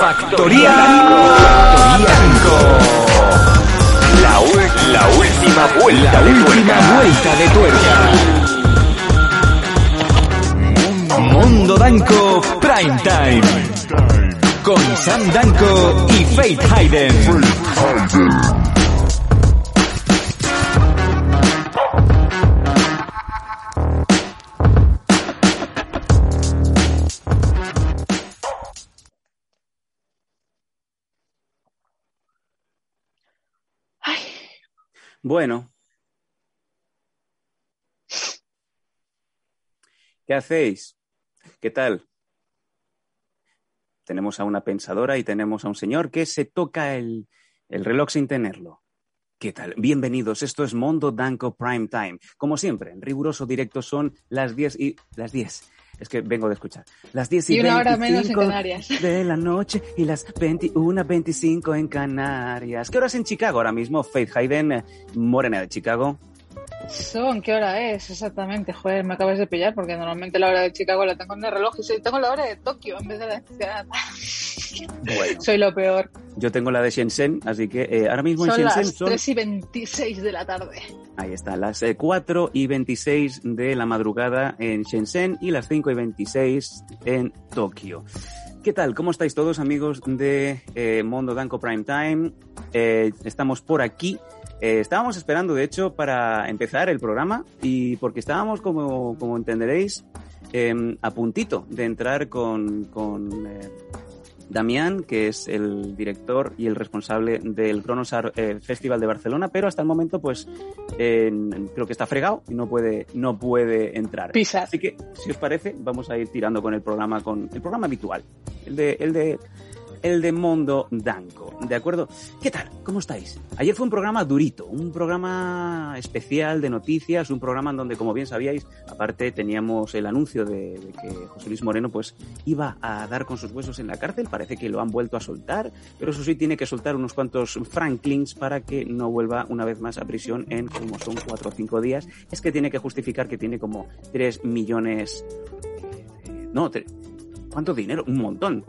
Factoría. La, la última vuelta La última vuelta de tuerca. Mundo Danco Prime Time. Con Sam Danco y Faith Hayden. Bueno. ¿Qué hacéis? ¿Qué tal? Tenemos a una pensadora y tenemos a un señor que se toca el, el reloj sin tenerlo. ¿Qué tal? Bienvenidos. Esto es Mondo Danco Prime Time. Como siempre, en riguroso directo son las 10 y... Las 10. Es que vengo de escuchar. Las 10 y, Y una hora menos en 25 Canarias. de la noche y las 21.25 en Canarias. ¿Qué horas en Chicago ahora mismo? Faith Hayden, morena de Chicago. Son, ¿qué hora es exactamente? Joder, me acabas de pillar porque normalmente la hora de Chicago la tengo en el reloj y soy- tengo la hora de Tokio en vez de la de ciudad. Bueno, Soy lo peor. yo tengo la de Shenzhen, así que eh, ahora mismo en Son Shenzhen las son... 3 y 26 de la tarde. Ahí está, las eh, 4 y 26 de la madrugada en Shenzhen y las 5 y 26 en Tokio. ¿Qué tal? ¿Cómo estáis todos amigos de eh, Mondo Danco Prime Time? Eh, estamos por aquí. Eh, estábamos esperando, de hecho, para empezar el programa y porque estábamos, como, como entenderéis, eh, a puntito de entrar con, con eh, Damián, que es el director y el responsable del Cronosar eh, Festival de Barcelona, pero hasta el momento, pues, eh, creo que está fregado y no puede, no puede entrar. Pisar. Así que, si os parece, vamos a ir tirando con el programa, con el programa habitual, el de, el de, el de Mondo Danco, ¿de acuerdo? ¿Qué tal? ¿Cómo estáis? Ayer fue un programa durito, un programa especial de noticias, un programa en donde, como bien sabíais, aparte teníamos el anuncio de, que José Luis Moreno, pues, iba a dar con sus huesos en la cárcel, parece que lo han vuelto a soltar, pero eso sí tiene que soltar unos cuantos franklins para que no vuelva una vez más a prisión en como son cuatro o cinco días. Es que tiene que justificar que tiene como tres millones... no, tre- ¿cuánto dinero? Un montón.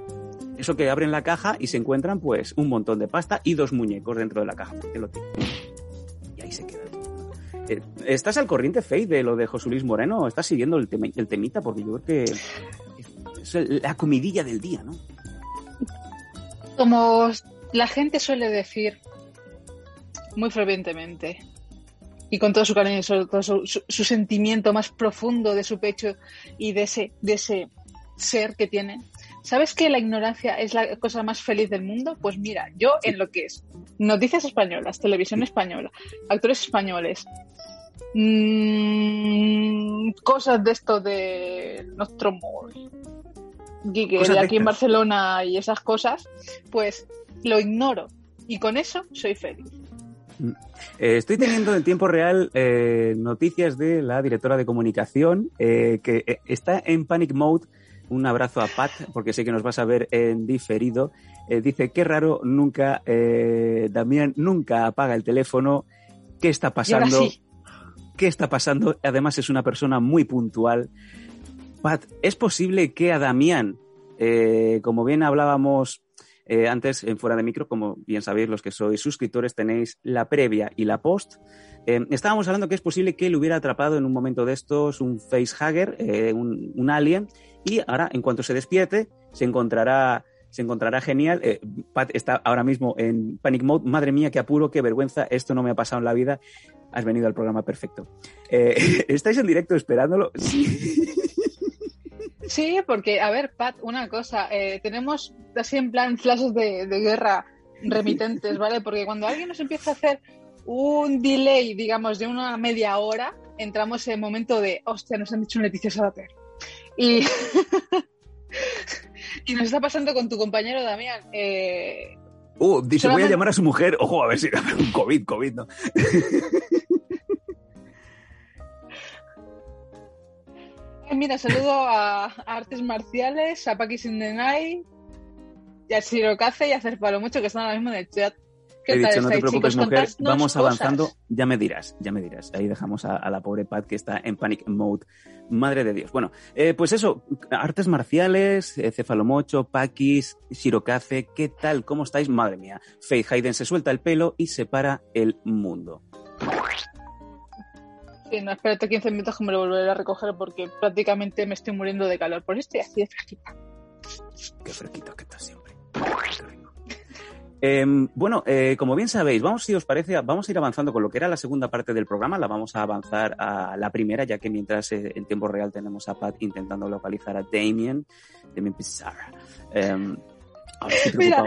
Eso que abren la caja y se encuentran pues un montón de pasta y dos muñecos dentro de la caja. Y ahí se queda. Eh, ¿Estás al corriente, Faith, de lo de José Luis Moreno? ¿Estás siguiendo el, tema- el temita? Porque yo creo que es la comidilla del día, ¿no? Como la gente suele decir muy fervientemente y con todo su cariño y todo su, su- su sentimiento más profundo de su pecho y de ese, de ese ser que tiene. ¿Sabes que la ignorancia es la cosa más feliz del mundo? Pues mira, yo en lo que es noticias españolas, televisión española, actores españoles, mm, cosas de esto de nuestro Gigue, de aquí en. Barcelona y esas cosas, pues lo ignoro. Y con eso soy feliz. Eh, estoy teniendo en tiempo real eh, noticias de la directora de comunicación eh, que está en panic mode. Un abrazo a Pat, porque sé que nos vas a ver en diferido. Eh, dice, qué raro, nunca, eh, Damián nunca apaga el teléfono. ¿Qué está pasando? sí, ¿Qué está pasando? Además es una persona muy puntual. Pat, ¿es posible que a Damián, eh, como bien hablábamos eh, antes en fuera de micro, como bien sabéis los que sois suscriptores, tenéis la previa y la post. Eh, estábamos hablando que es posible que él hubiera atrapado en un momento de estos un facehugger, eh, un, un alien, y ahora, en cuanto se despierte, se encontrará, se encontrará genial. Eh, Pat está ahora mismo en panic mode. Madre mía, qué apuro, qué vergüenza, esto no me ha pasado en la vida. Has venido al programa perfecto. Eh, ¿Estáis en directo esperándolo? Sí. sí, porque, a ver, Pat, una cosa, eh, tenemos así en plan flashes de, de guerra remitentes, ¿vale? Porque cuando alguien nos empieza a hacer un delay, digamos, de una media hora, entramos en el momento de, hostia, nos han dicho un Leticia Sabater. Y y nos está pasando con tu compañero Damián. Eh, Uh, dice, voy a llamar a su mujer. Ojo, a ver si un COVID, COVID, ¿no? eh, mira, saludo a, a Artes Marciales, a Paki Sindenai, y a Shirokaze y a Cerpalo Mucho que están ahora mismo en el chat. ¿Qué He dicho, no te preocupes, chicos? mujer, vamos cosas. avanzando. Ya me dirás, ya me dirás. Ahí dejamos a, a la pobre Pat que está en panic mode. Madre de Dios. Bueno, eh, pues eso, artes marciales, eh, cefalomocho, paquis, shirokaze, ¿qué tal? ¿Cómo estáis? Madre mía. Faith Hayden se suelta el pelo y separa el mundo. Sí, no, espérate 15 minutos que me lo volveré a recoger porque prácticamente me estoy muriendo de calor. Por esto estoy así de fresquita. Qué fresquito que estás siempre. Em, bueno, eh, como bien sabéis, vamos, si os parece, vamos a ir avanzando con lo que era la segunda parte del programa. La vamos a avanzar a la primera, ya que mientras eh, en tiempo real tenemos a Pat intentando localizar a Damien, Damien Pizarra. Em, Mira.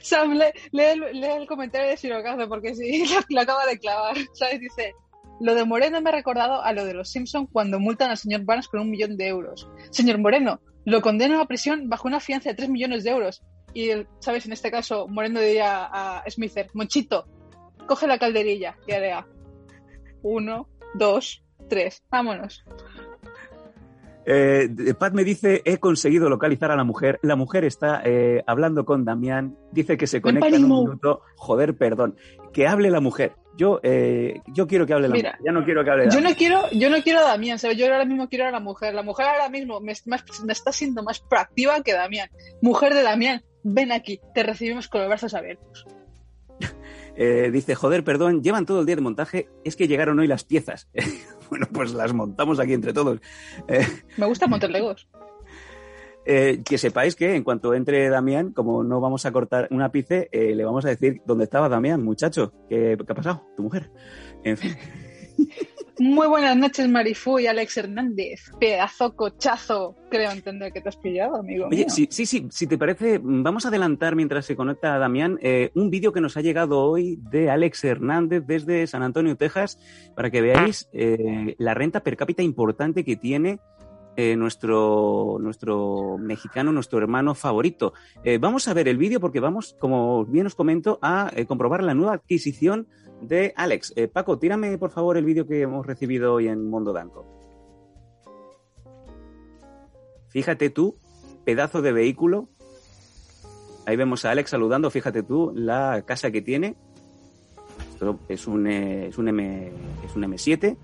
Sam, lee, lee el, lee el comentario de Shirokaze porque sí, lo, lo acaba de clavar. ¿Sabes? Dice, lo de Moreno me ha recordado a lo de los Simpson cuando multan al señor Barnes con un millón de euros. Señor Moreno, lo condenan a prisión bajo una fianza de 3 millones de euros. Y, ¿sabes? En este caso, Moreno diría a Smither, Monchito, coge la calderilla y haría uno, dos, tres, vámonos. Eh, Pat me dice, he conseguido localizar a la mujer. La mujer está eh, hablando con Damián. Dice que se conecta en un minuto. Joder, perdón. Que hable la mujer. Yo, eh, yo quiero que hable la Mira, mujer. Ya no quiero que hable la Yo no quiero, yo no quiero a Damián, ¿sabes? Yo ahora mismo quiero a la mujer. La mujer ahora mismo me, me está siendo más proactiva que Damián. Mujer de Damián, ven aquí, te recibimos con los brazos abiertos. Eh, dice, joder, perdón, llevan todo el día de montaje, es que llegaron hoy las piezas. bueno, pues las montamos aquí entre todos. Eh, Me gusta montar legos. eh, que sepáis que en cuanto entre Damián, como no vamos a cortar un ápice, le vamos a decir dónde estaba Damián, muchacho. ¿Qué, qué ha pasado? Tu mujer. En fin. Muy buenas noches, Marifú y Alex Hernández. Pedazo cochazo. Creo entender que te has pillado, amigo. Oye, mío. sí, sí, sí, si te parece, vamos a adelantar mientras se conecta Damián eh, un vídeo que nos ha llegado hoy de Alex Hernández desde San Antonio, Texas, para que veáis eh, la renta per cápita importante que tiene eh, nuestro, nuestro mexicano, nuestro hermano favorito. Eh, vamos a ver el vídeo porque vamos, como bien os comento, a eh, comprobar la nueva adquisición de Alex. Eh, Paco, tírame por favor el vídeo que hemos recibido hoy en Mundo Danco. Fíjate tú, pedazo de vehículo. Ahí vemos a Alex saludando, fíjate tú, la casa que tiene. Esto es un, eh, es un, M, es un M7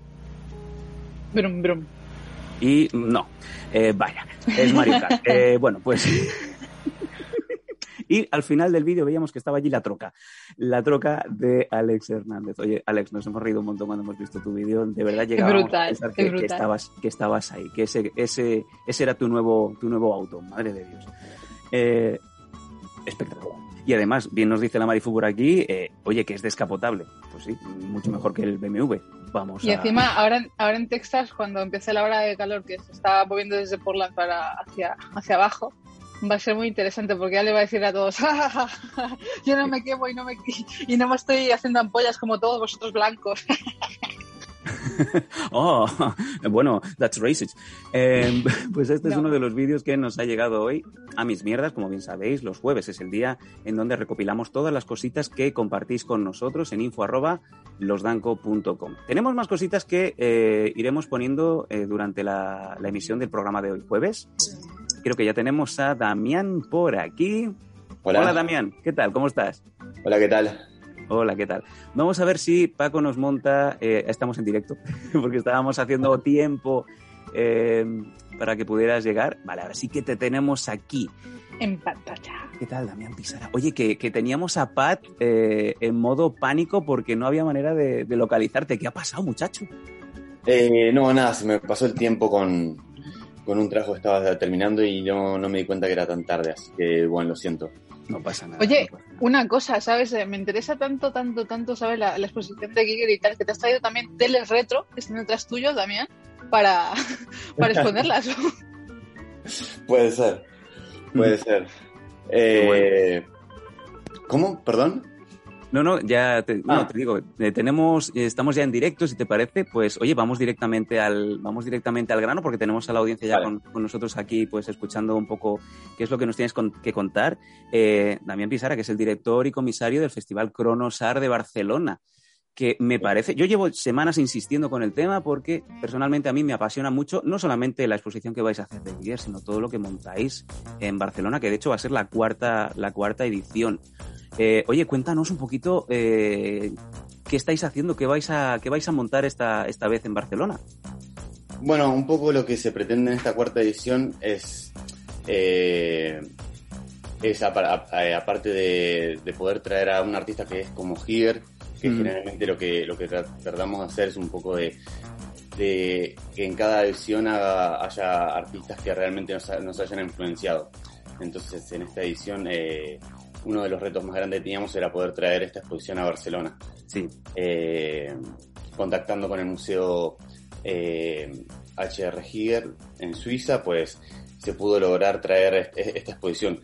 Brum, brum. y no, eh, vaya, es Mario Kart. Bueno, pues... y al final del vídeo veíamos que estaba allí la troca, la troca de Alex Hernández. Oye, Alex, nos hemos reído un montón cuando hemos visto tu vídeo. De verdad llegábamos brutal, a pensar que, estabas, que estabas ahí, que ese, ese, ese era tu nuevo, tu nuevo auto, madre de Dios. Eh, espectacular. Y además, bien nos dice la Marifu por aquí, eh, oye, que es descapotable. Pues sí, mucho mejor que el BMW. Vamos Y a... encima, ahora, ahora en Texas, cuando empiece la hora de calor que se está moviendo desde Portland para hacia, hacia abajo, va a ser muy interesante porque ya le va a decir a todos, "Ja, ja, ja, ja, yo no me quemo y no me, y no me estoy haciendo ampollas como todos vosotros blancos. Oh, bueno, that's racist. Eh, pues este es No. uno de los vídeos que nos ha llegado hoy a mis mierdas. Como bien sabéis, los jueves es el día en donde recopilamos todas las cositas que compartís con nosotros en info arroba losdanco.com. Tenemos más cositas que eh, iremos poniendo eh, durante la, la emisión del programa de hoy jueves. Creo que ya tenemos a Damián por aquí. Hola. Hola Damián, ¿qué tal? ¿Cómo estás? Hola, ¿qué tal? Hola, ¿qué tal? Vamos a ver si Paco nos monta, eh, estamos en directo, porque estábamos haciendo tiempo eh, para que pudieras llegar. Vale, ahora sí que te tenemos aquí. en pantalla. ¿Qué tal, Damián Pisara? Oye, que, que teníamos a Pat eh, en modo pánico porque no había manera de, de localizarte. ¿Qué ha pasado, muchacho? Eh, no, nada, se me pasó el tiempo con, con un trabajo estaba terminando y no, no me di cuenta que era tan tarde, así que bueno, lo siento. No pasa nada. Oye, no pasa nada. Una cosa, ¿sabes? Eh, Me interesa tanto, tanto, tanto, ¿sabes? La, la exposición de Giger y tal, que te has traído también teles retro, que están detrás tuyo, Damián, para, para exponerlas. Puede ser, puede ser. Eh, ¿Cómo? ¿Perdón? No, no, ya te, no, te digo, eh, tenemos, eh, estamos ya en directo, si te parece, pues oye, vamos directamente al, vamos directamente al grano porque tenemos a la audiencia ya Vale. con, con nosotros aquí, pues escuchando un poco qué es lo que nos tienes con- que contar. Eh, Damián Pisara, que es el director y comisario del Festival Cronosar de Barcelona, que me parece, yo llevo semanas insistiendo con el tema porque personalmente a mí me apasiona mucho, no solamente la exposición que vais a hacer de Guiller, sino todo lo que montáis en Barcelona, que de hecho va a ser la cuarta, la cuarta edición. Eh, oye, cuéntanos un poquito eh, qué estáis haciendo, qué vais a, qué vais a montar esta, esta vez en Barcelona. Bueno, un poco lo que se pretende en esta cuarta edición es, eh, es aparte de, de poder traer a un artista que es como Giger, que Mm. generalmente lo que, lo que tra- tratamos de hacer es un poco de, de que en cada edición haga- haya artistas que realmente nos, ha- nos hayan influenciado. Entonces, en esta edición, eh, uno de los retos más grandes que teníamos era poder traer esta exposición a Barcelona Sí, eh, contactando con el Museo eh, HR Giger en Suiza, pues se pudo lograr traer est- esta exposición,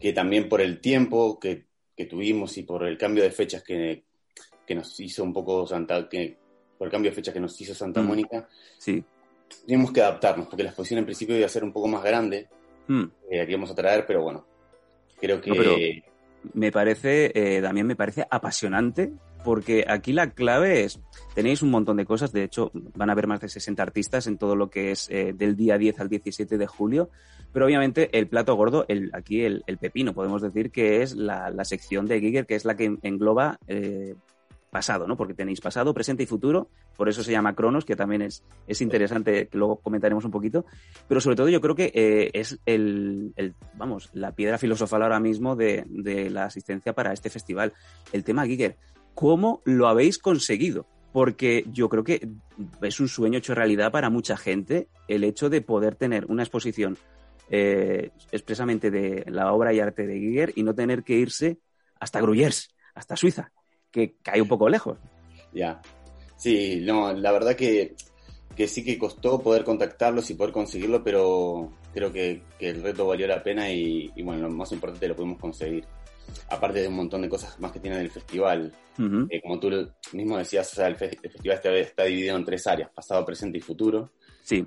que también por el tiempo que, que tuvimos y por el cambio de fechas que, que nos hizo un poco Santa, que, por el cambio de fechas que nos hizo Santa Mm. Mónica, sí. tuvimos que adaptarnos, porque la exposición en principio iba a ser un poco más grande, Mm. eh, la que íbamos a traer, pero bueno, creo que... No, pero- me parece, eh, también me parece apasionante, porque aquí la clave es, tenéis un montón de cosas, de hecho van a haber más de 60 artistas en todo lo que es eh, del día 10 al 17 de julio, pero obviamente el plato gordo, el, aquí el, pepino, podemos decir que es la, la sección de Giger, que es la que engloba eh, pasado, ¿no? Porque tenéis pasado, presente y futuro, por eso se llama Cronos, que también es, es interesante, que luego comentaremos un poquito, pero sobre todo yo creo que eh, es el, el, vamos, la piedra filosofal ahora mismo de, de la asistencia para este festival. El tema Giger, ¿cómo lo habéis conseguido? Porque yo creo que es un sueño hecho realidad para mucha gente el hecho de poder tener una exposición eh, expresamente de la obra y arte de Giger y no tener que irse hasta Gruyers, hasta Suiza, que cae un poco lejos. Ya. Sí, no, la verdad que, que sí que costó poder contactarlos y poder conseguirlo, pero creo que, que el reto valió la pena y, y bueno, lo más importante lo pudimos conseguir. Aparte de un montón de cosas más que tiene el festival. Eh, como tú mismo decías, o sea, el, fe- el festival está, está dividido en tres áreas, pasado, presente y futuro. Sí,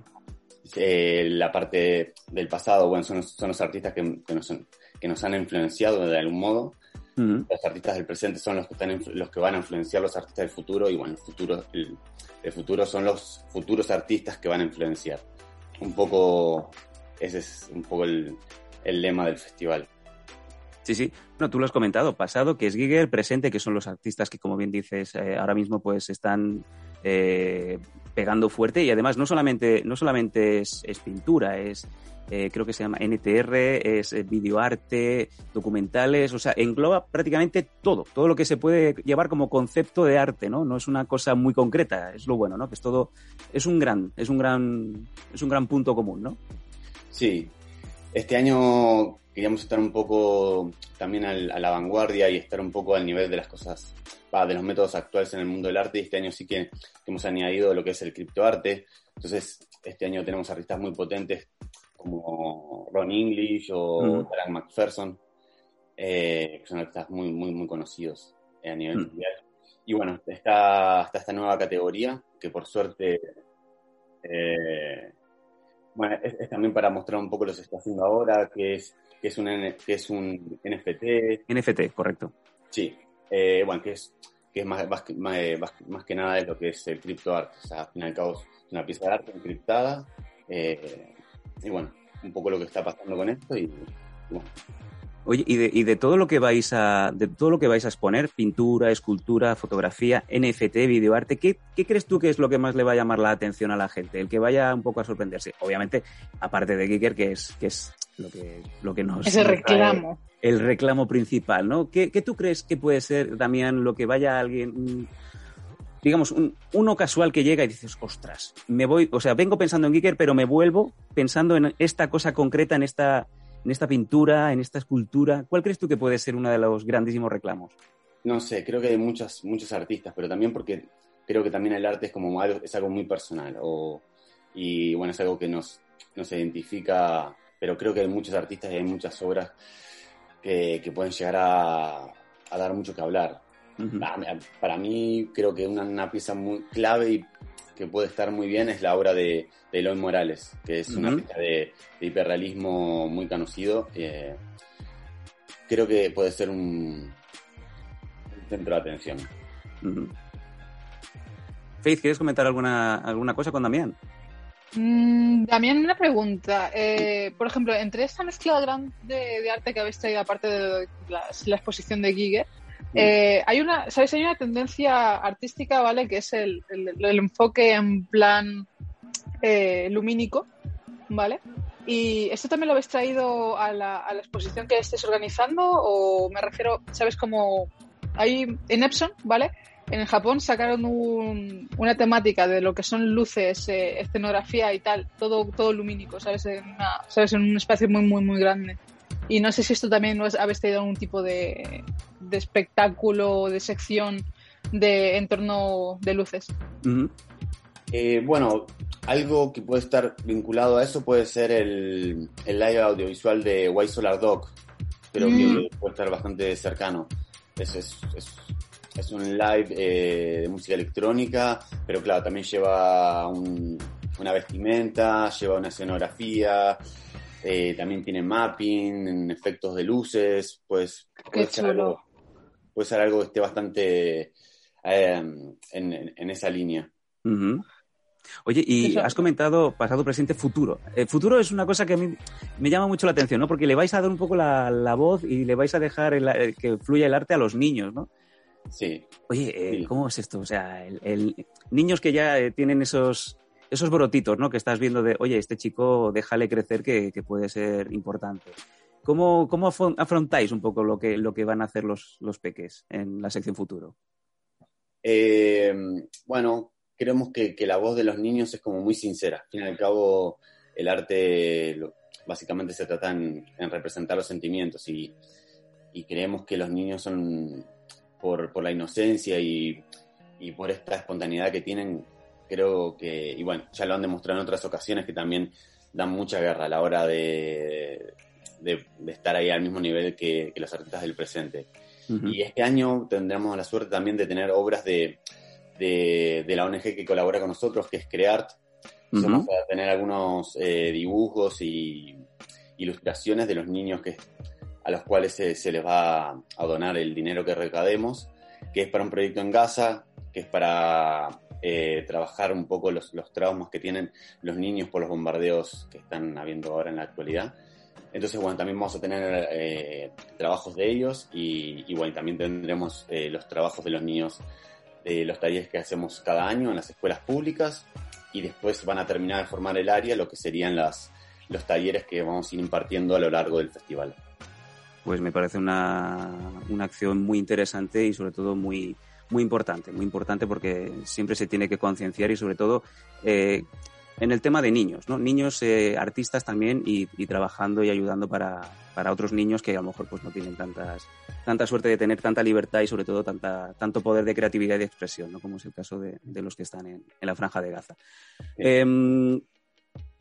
Eh, la parte del pasado, bueno, son, los- son los artistas que, que nos, que nos han influenciado de algún modo. Los artistas del presente son los que, están, los que van a influenciar los artistas del futuro y bueno, el futuro, el, el futuro son los futuros artistas que van a influenciar. Un poco, ese es un poco el, el lema del festival. Sí, sí. No, tú lo has comentado. Pasado, que es Giger, presente, que son los artistas que, como bien dices, eh, ahora mismo pues están eh, pegando fuerte. Y además, no solamente, no solamente es, pintura, es eh, creo que se llama NTR, es eh, videoarte, documentales, o sea, engloba prácticamente todo, todo lo que se puede llevar como concepto de arte, ¿no? No es una cosa muy concreta, es lo bueno, ¿no? Que es todo, es un gran, es un gran, es un gran punto común, ¿no? Sí, este año queríamos estar un poco también al- a la vanguardia y estar un poco al nivel de las cosas, va, de los métodos actuales en el mundo del arte. Y este año sí que, que hemos añadido lo que es el criptoarte. Entonces, este año tenemos artistas muy potentes como Ron English o Mm. McPherson, eh, que son artistas muy, muy, muy conocidos a nivel Mm. mundial. Y bueno, está, está esta nueva categoría que por suerte eh, bueno, es, es también para mostrar un poco lo que se está haciendo ahora, que es, que es, un, que es un NFT, NFT, correcto. sí, eh, bueno, que es, que es más, más, eh, más- más que nada es lo que es el criptoarte, o sea, al fin y al cabo es una pieza de arte encriptada, eh, y bueno, un poco lo que está pasando con esto, y bueno, Oye, y de, y de todo lo que vais a, de todo lo que vais a exponer, pintura, escultura, fotografía, NFT, videoarte, ¿qué, ¿qué crees tú que es lo que más le va a llamar la atención a la gente? El que vaya un poco a sorprenderse. Obviamente, aparte de Giger, que es, que es lo que, lo que nos. Trae reclamo. El reclamo principal, ¿no? ¿Qué, qué tú crees que puede ser, Damián, lo que vaya alguien. Digamos, un- uno casual que llega y dices, ostras, me voy, o sea, vengo pensando en Giger, pero me vuelvo pensando en esta cosa concreta, en esta, en esta pintura, en esta escultura. ¿Cuál crees tú que puede ser uno de los grandísimos reclamos? no sé, creo que hay muchos, muchos artistas, pero también porque creo que también el arte es como algo, algo muy personal, o, y bueno, es algo que nos, nos identifica, pero creo que hay muchos artistas y hay muchas obras que, que pueden llegar a, a dar mucho que hablar. Para mí creo que una, una pieza muy clave y que puede estar muy bien es la obra de, de Eloy Morales, que es una pieza de, de hiperrealismo muy conocido. eh, creo que puede ser un, centro de atención. Ujú. Faith, ¿quieres comentar alguna, alguna cosa con Damián? Mm, Damián, una pregunta. Eh, por ejemplo, entre esta mezcla grande de arte que habéis traído, aparte de la exposición de Giger, eh, hay una, ¿sabes? Hay una tendencia artística, ¿vale? Que es el, el- el enfoque en plan eh, lumínico, ¿vale? ¿Y esto también lo habéis traído a la, a la exposición que estés organizando? O me refiero, ¿sabes? Como hay en Epson, ¿vale? En Japón sacaron un- una temática de lo que son luces, eh, escenografía y tal, todo, todo lumínico, ¿sabes? En, una- ¿sabes? en un espacio muy, muy, muy grande. Y no sé si esto también os habéis tenido algún tipo de, de espectáculo, de sección de entorno de luces. Ujú. Eh, bueno, algo que puede estar vinculado a eso puede ser el, el live audiovisual de White Solar Dog. Creo Mm. que puede estar bastante cercano. Es, es, es, es un live eh, de música electrónica, pero claro, también lleva un- una vestimenta, lleva una escenografía, eh, también tiene mapping, efectos de luces, pues puede ser algo, puede ser algo que esté bastante eh, en, esa línea. Oye, y Eso. has comentado pasado, presente, futuro. El futuro es una cosa que a mí me llama mucho la atención, ¿no? Porque le vais a dar un poco la, la voz y le vais a dejar el- el que fluya el arte a los niños, ¿no? Sí, Oye, eh, Sí. ¿cómo es esto? O sea, el, el- niños que ya eh, tienen esos, esos brotitos, ¿no? Que estás viendo de, oye, este chico déjale crecer que, que puede ser importante. ¿Cómo, cómo afron- afrontáis un poco lo que, lo que van a hacer los, los peques en la sección futuro? Eh, bueno, creemos que, que la voz de los niños es como muy sincera. Al fin y al cabo, el arte lo- básicamente se trata en, en representar los sentimientos y, y creemos que los niños son, por, por la inocencia y, y por esta espontaneidad que tienen, creo que, y bueno, ya lo han demostrado en otras ocasiones, que también dan mucha guerra a la hora de, de- de estar ahí al mismo nivel que- que los artistas del presente. Y este año tendremos la suerte también de tener obras de, de, de la ONG que colabora con nosotros, que es Creart. Vamos a tener algunos eh, dibujos y ilustraciones de los niños que, a los cuales se, les va a donar el dinero que recaudemos, que es para un proyecto en Gaza, que es para eh, trabajar un poco los, los traumas que tienen los niños por los bombardeos que están habiendo ahora en la actualidad. Entonces, bueno, también vamos a tener eh, trabajos de ellos y, y, bueno, también tendremos eh, los trabajos de los niños de los talleres que hacemos cada año en las escuelas públicas y después van a terminar de formar el área, lo que serían las, los talleres que vamos a ir impartiendo a lo largo del festival. Pues me parece una, una acción muy interesante y sobre todo muy, muy importante, muy importante porque siempre se tiene que concienciar y sobre todo eh, en el tema de niños, ¿no? Niños eh, artistas también y, y, trabajando y ayudando para, para, otros niños que a lo mejor pues no tienen tantas, tanta suerte de tener tanta libertad y sobre todo tanta, tanto poder de creatividad y de expresión, ¿no? Como es el caso de, de los que están en, en, la franja de Gaza. Eh,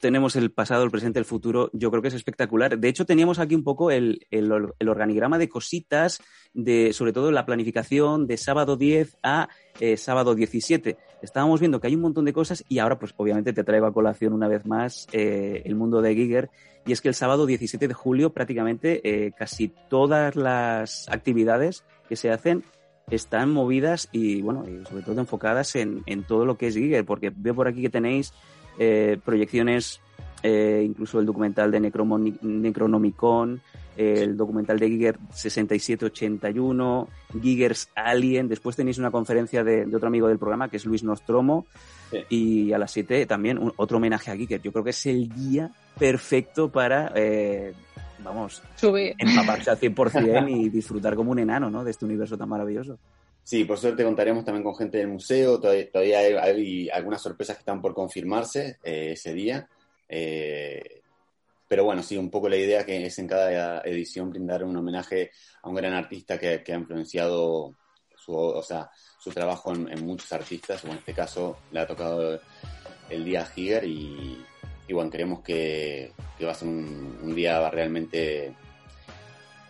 tenemos el pasado, el presente, el futuro. Yo creo que es espectacular. De hecho, teníamos aquí un poco el, el, el organigrama de cositas, de, sobre todo la planificación de sábado 10 a eh, sábado 17. Estábamos viendo que hay un montón de cosas y ahora, pues obviamente te traigo a colación una vez más eh, el mundo de Giger. Y es que el sábado 17 de julio prácticamente eh, casi todas las actividades que se hacen están movidas y, bueno, y sobre todo enfocadas en, en todo lo que es Giger, porque veo por aquí que tenéis eh, proyecciones, eh, incluso el documental de Necromoni Necronomicon, el documental de Giger 6781, Giger's Alien, después tenéis una conferencia de, de, otro amigo del programa que es Luis Nostromo, sí. y a las 7 también un, otro homenaje a Giger. Yo creo que es el día perfecto para, eh, vamos, Subir. empaparse al 100% y disfrutar como un enano ¿no? de este universo tan maravilloso. Sí, por suerte contaremos también con gente del museo, todavía, hay, hay, algunas sorpresas que están por confirmarse eh, ese día. Eh, pero bueno, sí, un poco la idea que es en cada edición brindar un homenaje a un gran artista que, ha influenciado su, o sea, su trabajo en, en, muchos artistas, o en este caso le ha tocado el día a Higer y, y bueno, creemos que, que, va a ser un, un día realmente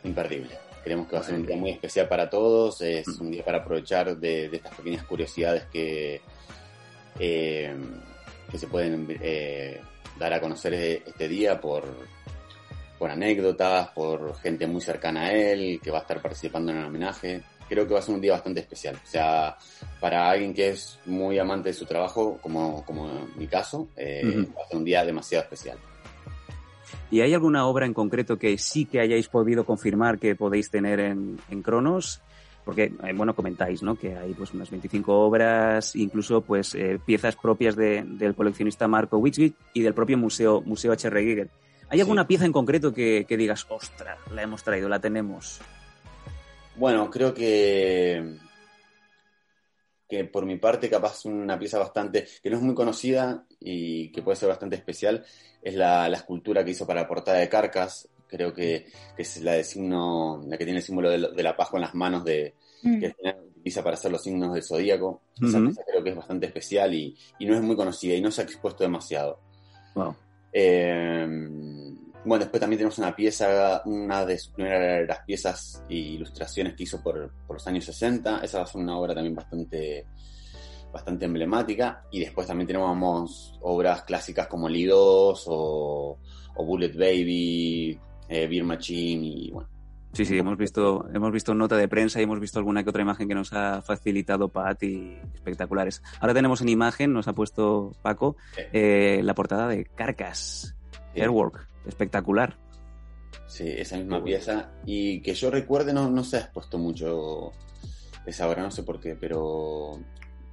imperdible. Creemos que va a ser un día muy especial para todos, es un día para aprovechar de, de estas pequeñas curiosidades que, eh, que se pueden eh, dar a conocer e- este día por, por anécdotas, por gente muy cercana a él, que va a estar participando en el homenaje. Creo que va a ser un día bastante especial. O sea, para alguien que es muy amante de su trabajo, como, como en mi caso, eh, va a ser un día demasiado especial. ¿Y hay alguna obra en concreto que sí que hayáis podido confirmar que podéis tener en, en Cronos? Porque, eh, bueno, comentáis, ¿no? Que hay pues unas 25 obras, incluso pues eh, piezas propias de- del coleccionista Marco Wixvik y del propio museo, museo H.R. Giger. ¿Hay Sí. alguna pieza en concreto que, que digas, ostras, la hemos traído, la tenemos? Bueno, creo que que por mi parte capaz una pieza bastante, que no es muy conocida y que puede ser bastante especial, es la, la escultura que hizo para la portada de Carcas, creo que, que es la de signo, la que tiene el símbolo de, de la paz con las manos de, Mm. que utiliza para hacer los signos del zodíaco. Esa Ujú. pieza creo que es bastante especial y, y no es muy conocida y no se ha expuesto demasiado. Wow. Eh, bueno, después también tenemos una pieza, una de sus primeras piezas e ilustraciones que hizo por, por los años 60. Esa va a ser una obra también bastante, bastante emblemática. Y después también tenemos obras clásicas como Lidos o, o Bullet Baby, eh, Beer Machine y bueno. Sí, sí, hemos visto, hemos visto nota de prensa y hemos visto alguna que otra imagen que nos ha facilitado Pat y espectaculares. Ahora tenemos en imagen, nos ha puesto Paco, eh, la portada de Carcass, eh, Airwork, espectacular. Sí, esa misma pieza. Y que yo recuerde, no, no se ha expuesto mucho esa obra, no sé por qué, pero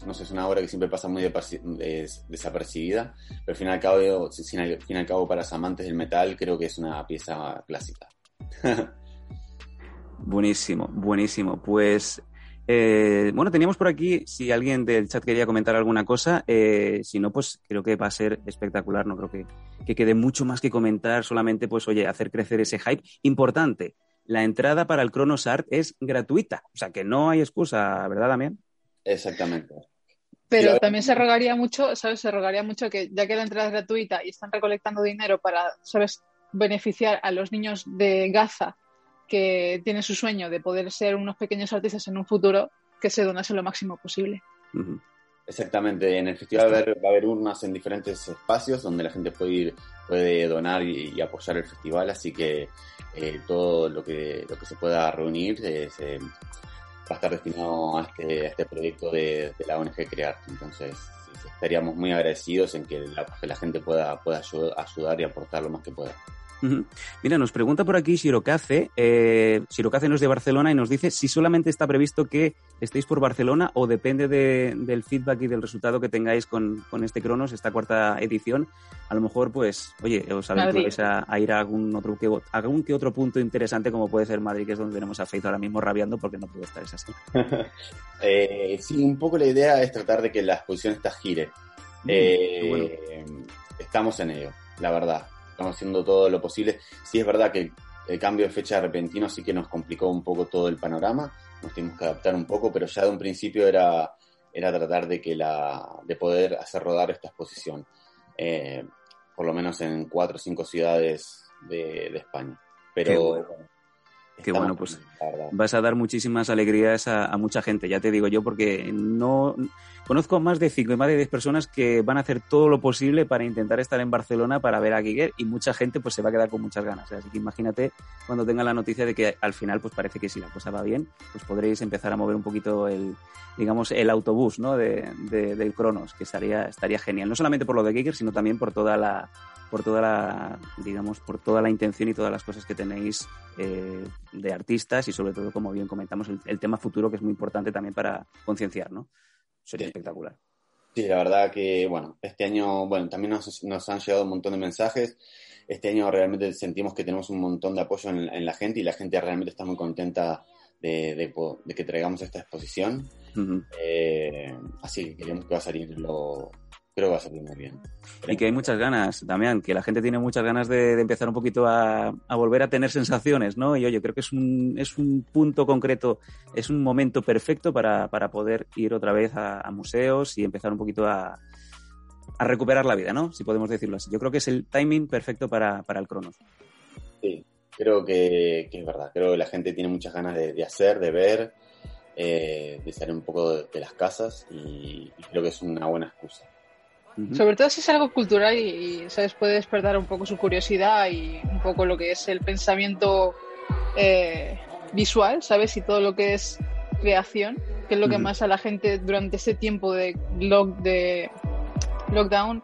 no sé, es una obra que siempre pasa muy des- desapercibida. Pero al fin y al cabo, si- sin- al fin y al cabo, para los amantes del metal, creo que es una pieza clásica. Buenísimo, buenísimo. Pues, eh, bueno, teníamos por aquí, si alguien del chat quería comentar alguna cosa, eh, si no, pues creo que va a ser espectacular, no creo que, que quede mucho más que comentar, solamente, pues, oye, hacer crecer ese hype. Importante, la entrada para el Cronos Art es gratuita, o sea que no hay excusa, ¿verdad, Damián? Exactamente. Pero también se rogaría mucho, ¿sabes? Se rogaría mucho que, ya que la entrada es gratuita y están recolectando dinero para, ¿sabes?, beneficiar a los niños de Gaza que tienen su sueño de poder ser unos pequeños artistas en un futuro, que se donase lo máximo posible. Exactamente, en el festival va a haber, va a haber urnas en diferentes espacios donde la gente puede ir, puede donar y, y apoyar el festival, así que eh, todo lo que, lo que se pueda reunir eh, se- va a estar destinado a este, a este proyecto de, de la ONG Crear. Entonces, estaríamos muy agradecidos en que la, que la gente pueda, pueda ayu- ayudar y aportar lo más que pueda. Mira, nos pregunta por aquí Shirokaze. Eh, Shirokaze no es de Barcelona y nos dice si solamente está previsto que estéis por Barcelona o depende de- del feedback y del resultado que tengáis con, con este Cronos, esta cuarta edición. A lo mejor, pues, oye, os aventuráis a, a ir a algún otro que, a algún que otro punto interesante como puede ser Madrid, que es donde tenemos a Faith ahora mismo rabiando porque no puede estar es así. Eh, sí, un poco la idea es tratar de que la exposición esta gire. Mm, Eh, bueno. Estamos en ello, la verdad. Estamos haciendo todo lo posible. Sí es verdad que el cambio de fecha repentino sí que nos complicó un poco todo el panorama. Nos tuvimos que adaptar un poco, pero ya de un principio era, era tratar de que la, de poder hacer rodar esta exposición. Eh, por lo menos en cuatro o cinco ciudades de, España. Pero. Estamos bueno, pues, vas a dar muchísimas alegrías a, a mucha gente, ya te digo yo, porque no conozco más de cinco y más de 10 personas que van a hacer todo lo posible para intentar estar en Barcelona para ver a Giger y mucha gente pues se va a quedar con muchas ganas. Así que imagínate cuando tenga la noticia de que al final pues parece que si la cosa va bien, pues podréis empezar a mover un poquito el, digamos, el autobús ¿no? de, de- del Cronos, que estaría, estaría genial. No solamente por lo de Giger, sino también por toda la por toda la, digamos, por toda la intención y todas las cosas que tenéis eh, de artistas y sobre todo, como bien comentamos, el, el tema futuro que es muy importante también para concienciar, ¿no? Sería Sí. espectacular. Sí, la verdad que, bueno, este año, bueno, también nos, nos han llegado un montón de mensajes. Este año realmente sentimos que tenemos un montón de apoyo en, en la gente y la gente realmente está muy contenta de, de de que traigamos esta exposición. Ujú. Eh, así que creemos que va a salir lo... Creo que va a salir muy bien. Y que hay muchas ganas, Damián, que la gente tiene muchas ganas de, de empezar un poquito a, a volver a tener sensaciones, ¿no? Y oye, creo que es un, es un punto concreto, es un momento perfecto para, para poder ir otra vez a, a museos y empezar un poquito a, a recuperar la vida, ¿no? Si podemos decirlo así. Yo creo que es el timing perfecto para, para el Cronos. Sí, creo que, que es verdad. Creo que la gente tiene muchas ganas de, de hacer, de ver, eh, de salir un poco de, de las casas y, y creo que es una buena excusa. Sobre todo si es algo cultural y, y, ¿sabes? puede despertar un poco su curiosidad y un poco lo que es el pensamiento eh, visual, ¿sabes? Y todo lo que es creación, que es lo que más a la gente durante ese tiempo de, lock, de lockdown,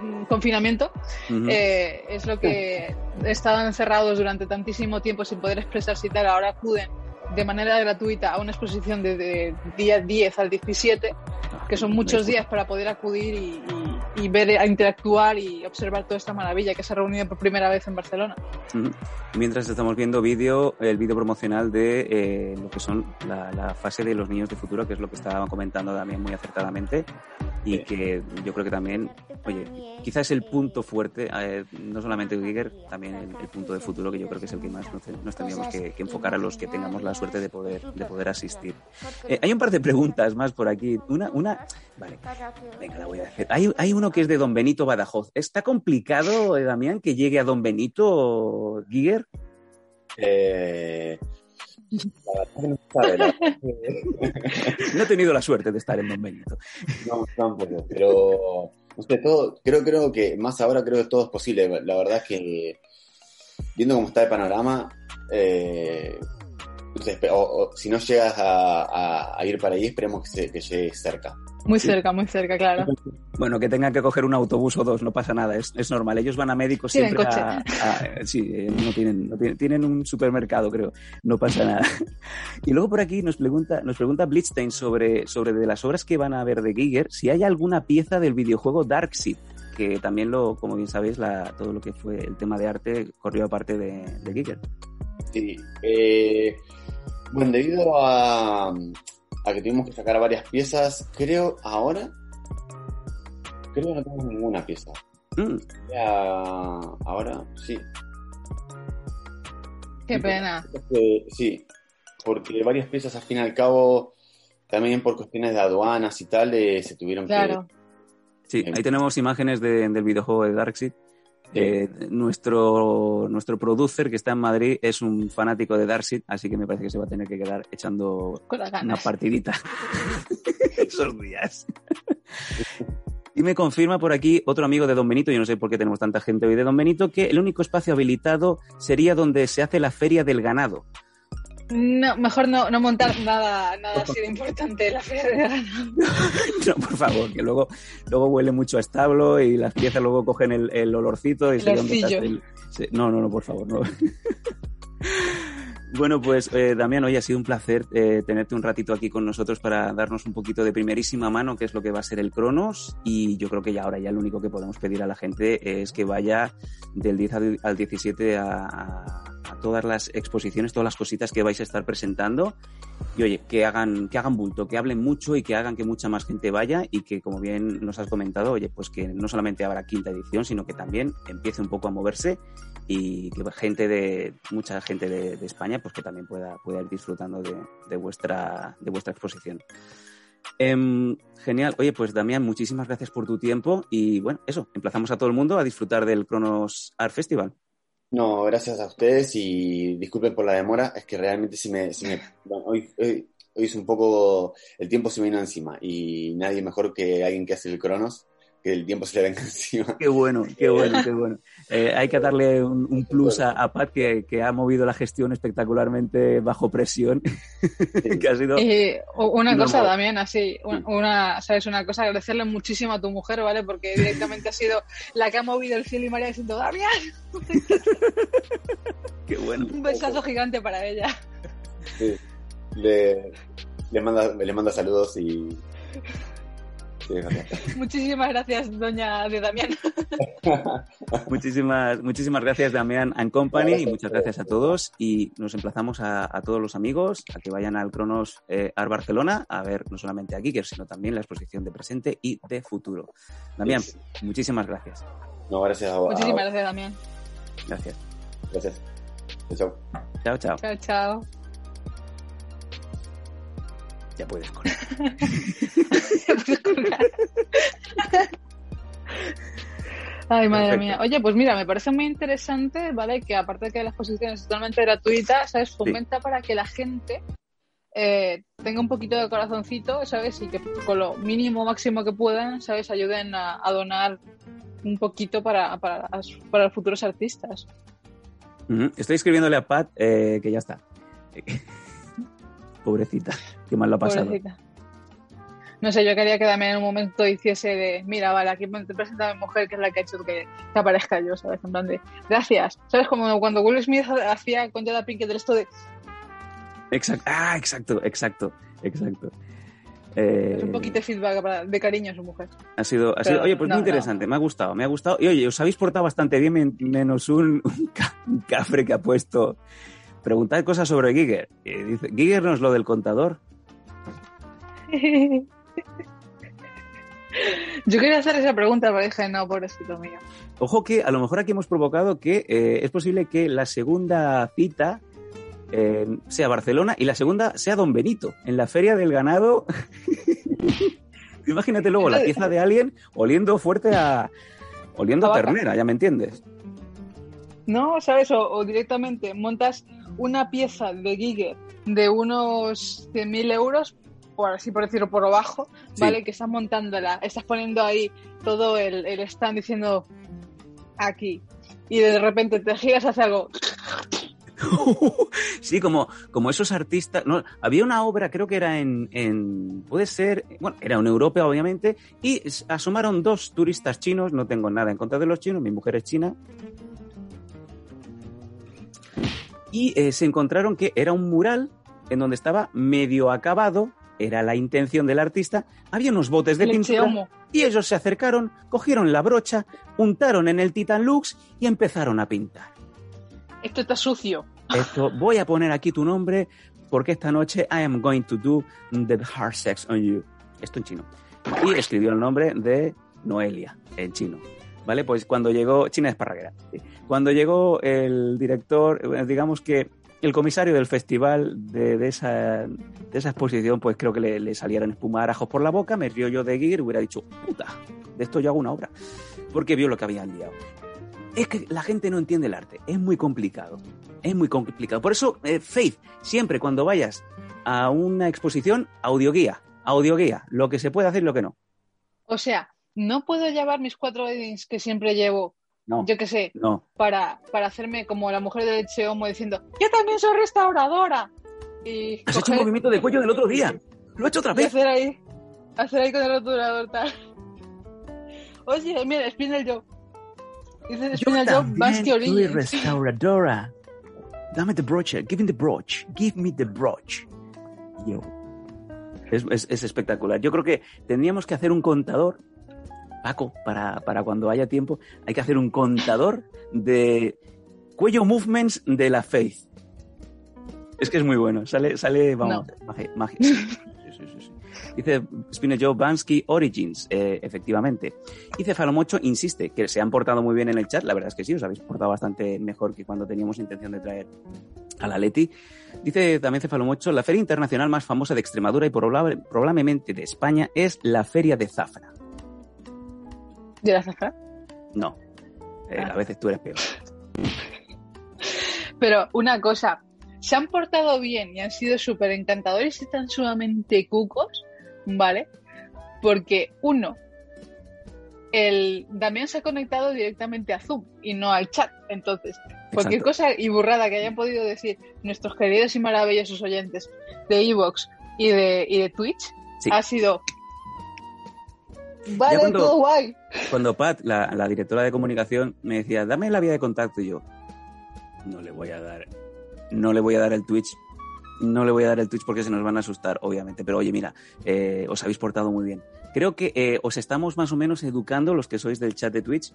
mm, confinamiento, eh, es lo que estaban encerrados durante tantísimo tiempo sin poder expresarse y tal, ahora acuden de manera gratuita a una exposición de, de día 10 al 17, que son muchos días para poder acudir y, y- y ver, a interactuar y observar toda esta maravilla que se ha reunido por primera vez en Barcelona. Mientras estamos viendo vídeo, el vídeo promocional de eh, lo que son la, la fase de los niños de futuro, que es lo que estaba comentando también muy acertadamente y Sí. que yo creo que también, oye, quizás el punto fuerte, eh, no solamente Giger, también el, el punto de futuro que yo creo que es el que más nos, nos tendríamos que, que enfocar a los que tengamos la suerte de poder, de poder asistir. Eh, hay un par de preguntas más por aquí. Una, una, vale, venga, la voy a hacer. Hay, hay uno que es de Don Benito Badajoz. ¿Está complicado, eh, Damián, que llegue a Don Benito, Giger? Eh, la verdad que no he tenido la suerte de estar en Don Benito. No, tampoco, pero sé, todo, creo, creo que más ahora creo que todo es posible. La verdad es que viendo cómo está el panorama, eh, o- o si no llegas a, a- a ir para ahí, esperemos que, se, que llegue cerca. Muy Sí. cerca, muy cerca, claro. Bueno, que tengan que coger un autobús o dos, no pasa nada, es, es normal. Ellos van a médicos Tienen siempre a, a- Sí, eh, no tienen, no tienen, tienen un supermercado, creo, no pasa nada. Y luego por aquí nos pregunta, nos pregunta Blitzstein sobre, sobre de las obras que van a ver de Giger, si hay alguna pieza del videojuego Darkseid, que también lo, como bien sabéis, la, todo lo que fue el tema de arte corrió aparte de, de Giger. Sí, eh, bueno, debido a, a que tuvimos que sacar varias piezas, creo ahora, creo que no tenemos ninguna pieza. Mm, Ya, ahora sí, Qué pena. Eh, sí, porque varias piezas al fin y al cabo, también por cuestiones de aduanas y tal, eh, se tuvieron Claro. Sí, ahí tenemos imágenes de- del videojuego de Darkseid. Eh, nuestro, nuestro producer que está en Madrid es un fanático de Darkseid, así que me parece que se va a tener que quedar echando una partidita esos días. Y me confirma por aquí otro amigo de Don Benito, yo no sé por qué tenemos tanta gente hoy de Don Benito, que el único espacio habilitado sería donde se hace la feria del ganado. No, mejor no, no montar nada, nada así de importante en la feria de verano. No, por favor, que luego, luego huele mucho a establo y las piezas luego cogen el, el olorcito y El se el- No, no, no, por favor, no. Bueno, pues eh, Damián, hoy ha sido un placer eh, tenerte un ratito aquí con nosotros para darnos un poquito de primerísima mano qué es lo que va a ser el Cronos. Y yo creo que ya ahora ya lo único que podemos pedir a la gente es que vaya del 10 al, al 17 a, todas las exposiciones, todas las cositas que vais a estar presentando. Y oye, que hagan, que hagan bulto, que hablen mucho y que hagan que mucha más gente vaya y que como bien nos has comentado, oye, pues que no solamente habrá quinta edición, sino que también empiece un poco a moverse y que gente de mucha gente de España pues que también pueda, pueda ir disfrutando de, vuestra de vuestra exposición. Em, genial. Oye, pues Damián, muchísimas gracias por tu tiempo y bueno, eso, emplazamos a todo el mundo a disfrutar del Cronos Art Festival. No, gracias a ustedes y disculpen por la demora, es que realmente se me, hoy, hoy, hoy es un poco, el tiempo se me vino encima y nadie mejor que alguien que hace el Cronos, que el tiempo se le venga encima. Qué bueno, qué bueno, qué bueno. Eh, hay que darle un, un plus a, a Pat que, que ha movido la gestión espectacularmente bajo presión, que ha sido... Eh, o- una cosa. Damián, así, un- una, ¿sabes? Una cosa, agradecerle muchísimo a tu mujer, ¿vale? Porque directamente ha sido la que ha movido el cielo y María diciendo, Damián, Qué bueno. un besazo gigante para ella. Sí. Le, le manda, le manda saludos y... Sí. Muchísimas gracias, doña de Damián. Muchísimas, muchísimas gracias, Damián and Company, y muchas gracias a todos. Y nos emplazamos a, a todos los amigos a que vayan al Cronos eh, Art Barcelona a ver no solamente a Giger, sino también la exposición de presente y de futuro. Damián, Sí. muchísimas gracias. No, gracias a, Muchísimas gracias, Damián. Gracias. Gracias. Chao. Chao, chao. Chao, chao. Ya puedes correr. Ay, madre Perfecto. mía. Oye, pues mira, me parece muy interesante, ¿vale? Que aparte de que la exposición es totalmente gratuita, ¿sabes? Fomenta para que la gente eh, tenga un poquito de corazoncito, ¿sabes? Y que con lo mínimo, máximo que puedan, ¿sabes? Ayuden a, a donar un poquito para, para, para los futuros artistas. Estoy escribiéndole a Pat eh, que ya está. Pobrecita, qué mal lo ha pasado. Pobrecita. No sé, yo quería que también en un momento hiciese de, mira, vale, aquí te presenta a mi mujer, que es la que ha hecho que, que aparezca yo, ¿sabes? En plan de, gracias. ¿Sabes? Como cuando Will Smith hacía con Jada Pinkett el esto de, Exacto. Ah, exacto, exacto, exacto. Eh, un poquito de feedback para- de cariño a su mujer. Ha sido, ha sido- oye, pues no, muy interesante, me ha gustado, me ha gustado. Y oye, os habéis portado bastante bien, men- menos un cafre que ha puesto. Preguntad cosas sobre Giger. Dice, Giger no es lo del contador. Yo quería hacer esa pregunta, pero dije, no, pobrecito mío. Ojo que a lo mejor aquí hemos provocado que eh, es posible que la segunda cita eh, sea Barcelona y la segunda sea Don Benito, en la Feria del Ganado. Imagínate luego la pieza de alguien oliendo fuerte a. oliendo A ternera, ya me entiendes. No, ¿sabes? O, o directamente montas una pieza de Giger de unos 100.000 euros, por así por decirlo, por abajo, Sí. ¿vale? Que estás montándola, estás poniendo ahí todo el, el stand diciendo aquí. Y de repente te giras hacia algo. sí, como, como esos artistas. No, había una obra, creo que era en, en. Puede ser. Bueno, era una europea, obviamente. Y asomaron dos turistas chinos. No tengo nada en contra de los chinos. Mi mujer es china. Y eh, se encontraron que era un mural en donde estaba medio acabado. Era la intención del artista. Había unos botes de pintura. Y ellos se acercaron, cogieron la brocha, untaron en el Titan Lux y empezaron a pintar. Esto está sucio. Esto, voy a poner aquí tu nombre porque esta noche I am going to do the hard sex on you. Esto en chino. Y escribió el nombre de Noelia en chino. ¿Vale? Pues cuando llegó, China Esparraguera. sí. Cuando llegó el director, eh, digamos que el comisario del festival de, de esa, de esa exposición, pues creo que le, le salieron espumar ajos por la boca, me río yo de y hubiera dicho, puta, de esto yo hago una obra. Porque vio lo que habían liado. Es que la gente no entiende el arte, es muy complicado. Es muy complicado. Por eso, eh, Faith, siempre cuando vayas a una exposición, audioguía, audioguía, lo que se puede hacer y lo que no. O sea, no puedo llevar mis cuatro weddings que siempre llevo, No, yo qué sé, no. para, para hacerme como la mujer del Cheomo diciendo, yo también soy restauradora. Y Has hecho un movimiento de cuello del otro día. Lo he hecho otra vez. hacer ahí, hacer ahí con el rotulador tal. Oye, mira, Spinel Joe. Dice Spinel Joe, Bansky Origins. restauradora. Dame the brooch, give me the brooch, give me the brooch. Yo. Es, es- es espectacular. Yo creo que tendríamos que hacer un contador, Paco, para, para cuando haya tiempo, hay que hacer un contador de cuello movements de la Faith. Es que es muy bueno. Sale, sale vamos, magia. magia. Sí, sí, sí, sí. Dice Spinner Joe Bansky Origins, eh, efectivamente. Y Cefalomocho insiste que se han portado muy bien en el chat. La verdad es que sí, os habéis portado bastante mejor que cuando teníamos intención de traer a la Leti. Dice también Cefalomocho, la feria internacional más famosa de Extremadura y probable- probablemente de España es la Feria de Zafra. ¿De la zafra? No, Eh, Ah. a veces tú eres peor. Pero una cosa, se han portado bien y han sido súper encantadores y tan sumamente cucos, ¿vale? Porque uno, el Damián se ha conectado directamente a Zoom y no al chat. Entonces, cualquier Exacto. cosa y burrada que hayan podido decir nuestros queridos y maravillosos oyentes de Evox y de, y de Twitch Sí. ha sido. Vale, cuando- todo guay. Cuando Pat, la, la directora de comunicación, me decía, dame la vía de contacto, y yo, no le voy a dar, no le voy a dar el Twitch, no le voy a dar el Twitch porque se nos van a asustar, obviamente. Pero oye, mira, eh, os habéis portado muy bien. Creo que eh, os estamos más o menos educando, los que sois del chat de Twitch,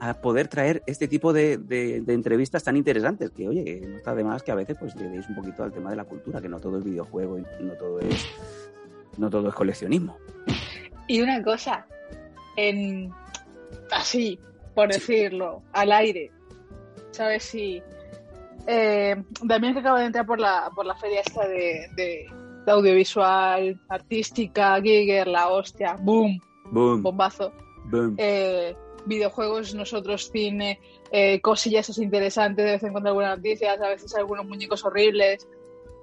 a poder traer este tipo de, de- de entrevistas tan interesantes. Que, oye, no está de más que a veces pues le deis un poquito al tema de la cultura, que no todo es videojuego y no todo es, no todo es coleccionismo. Y una cosa, en así, por decirlo, al aire, ¿sabes? Si eh, Damián que acaba de entrar por la, por la feria esta de, de- de audiovisual, artística, Giger, la hostia, boom, Boom, bombazo. boom. Eh, videojuegos, nosotros cine, eh, cosillas interesantes, de vez en cuando algunas noticias, a veces algunos muñecos horribles.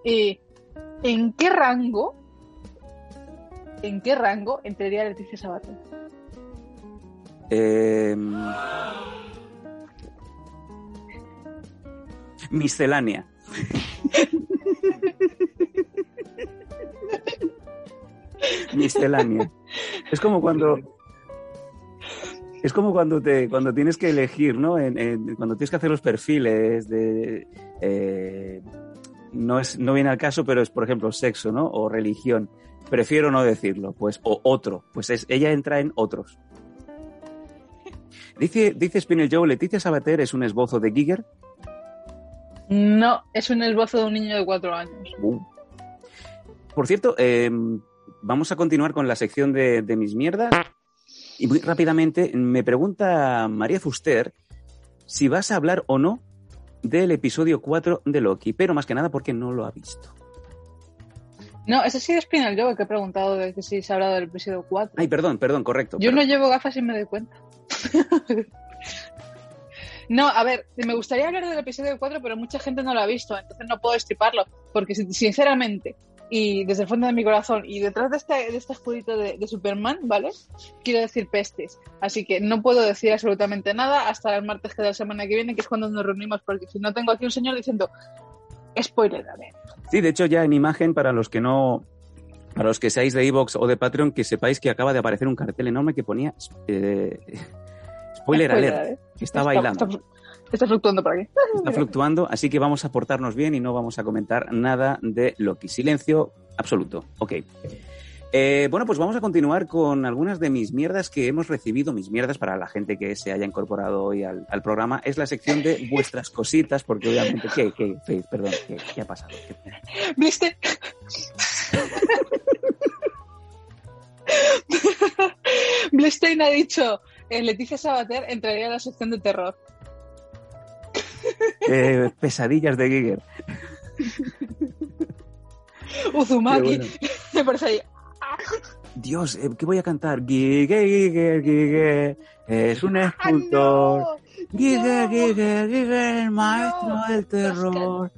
¿Y en qué rango, en qué rango entraría Leticia Sabater? Eh, miscelánea. miscelánea. Es como cuando es como cuando te cuando tienes que elegir, ¿no? Cuando tienes que hacer los perfiles de eh, no es no viene al caso, pero es por ejemplo sexo, ¿no? O religión. Prefiero no decirlo, pues o otro, pues es ella entra en otros. Dice dice Spinel Joe, Leticia Sabater es un esbozo de Giger. No, es un esbozo de un niño de cuatro años. Uh. Por cierto, eh, vamos a continuar con la sección de, de mis mierdas. Y muy rápidamente me pregunta María Fuster si vas a hablar o no del episodio 4 de Loki, pero más que nada porque no lo ha visto. No, ese sí es Spinal Joe que he preguntado de que si se ha hablado del episodio 4. Ay, perdón, perdón, correcto. Yo no llevo gafas y me doy cuenta. no, a ver, me gustaría hablar del episodio 4, pero mucha gente no lo ha visto, entonces no puedo destriparlo. Porque sin- sinceramente, y desde el fondo de mi corazón, y detrás de este, de este escudito de, de Superman, ¿vale? Quiero decir pestes. Así que no puedo decir absolutamente nada hasta el martes de la semana que viene, que es cuando nos reunimos, porque si no tengo aquí un señor diciendo, spoiler, a ver. Sí, de hecho ya en imagen para los que no para los que seáis de Evox o de Patreon que sepáis que acaba de aparecer un cartel enorme que ponía eh, spoiler, alert, ¿eh? que está bailando. Está, está fluctuando por aquí. está fluctuando, así que vamos a portarnos bien y no vamos a comentar nada de Loki. Silencio absoluto. Ok. Eh, bueno, pues vamos a continuar con algunas de mis mierdas que hemos recibido, mis mierdas para la gente que se haya incorporado hoy al, al programa. Es la sección de vuestras cositas, porque obviamente, ¿qué, qué, Faith? Perdón, ¿qué, qué ha pasado? ¿Qué- ¿Viste? Blestein ha dicho, eh, Leticia Sabater entraría a la sección de terror. Eh, pesadillas de Giger. Uzumaki. Bueno. Me parece ahí. Dios, eh, ¿qué voy a cantar? Giger, Giger, Giger, es un escultor. ¡Ah, no! Giger, el maestro No, del terror.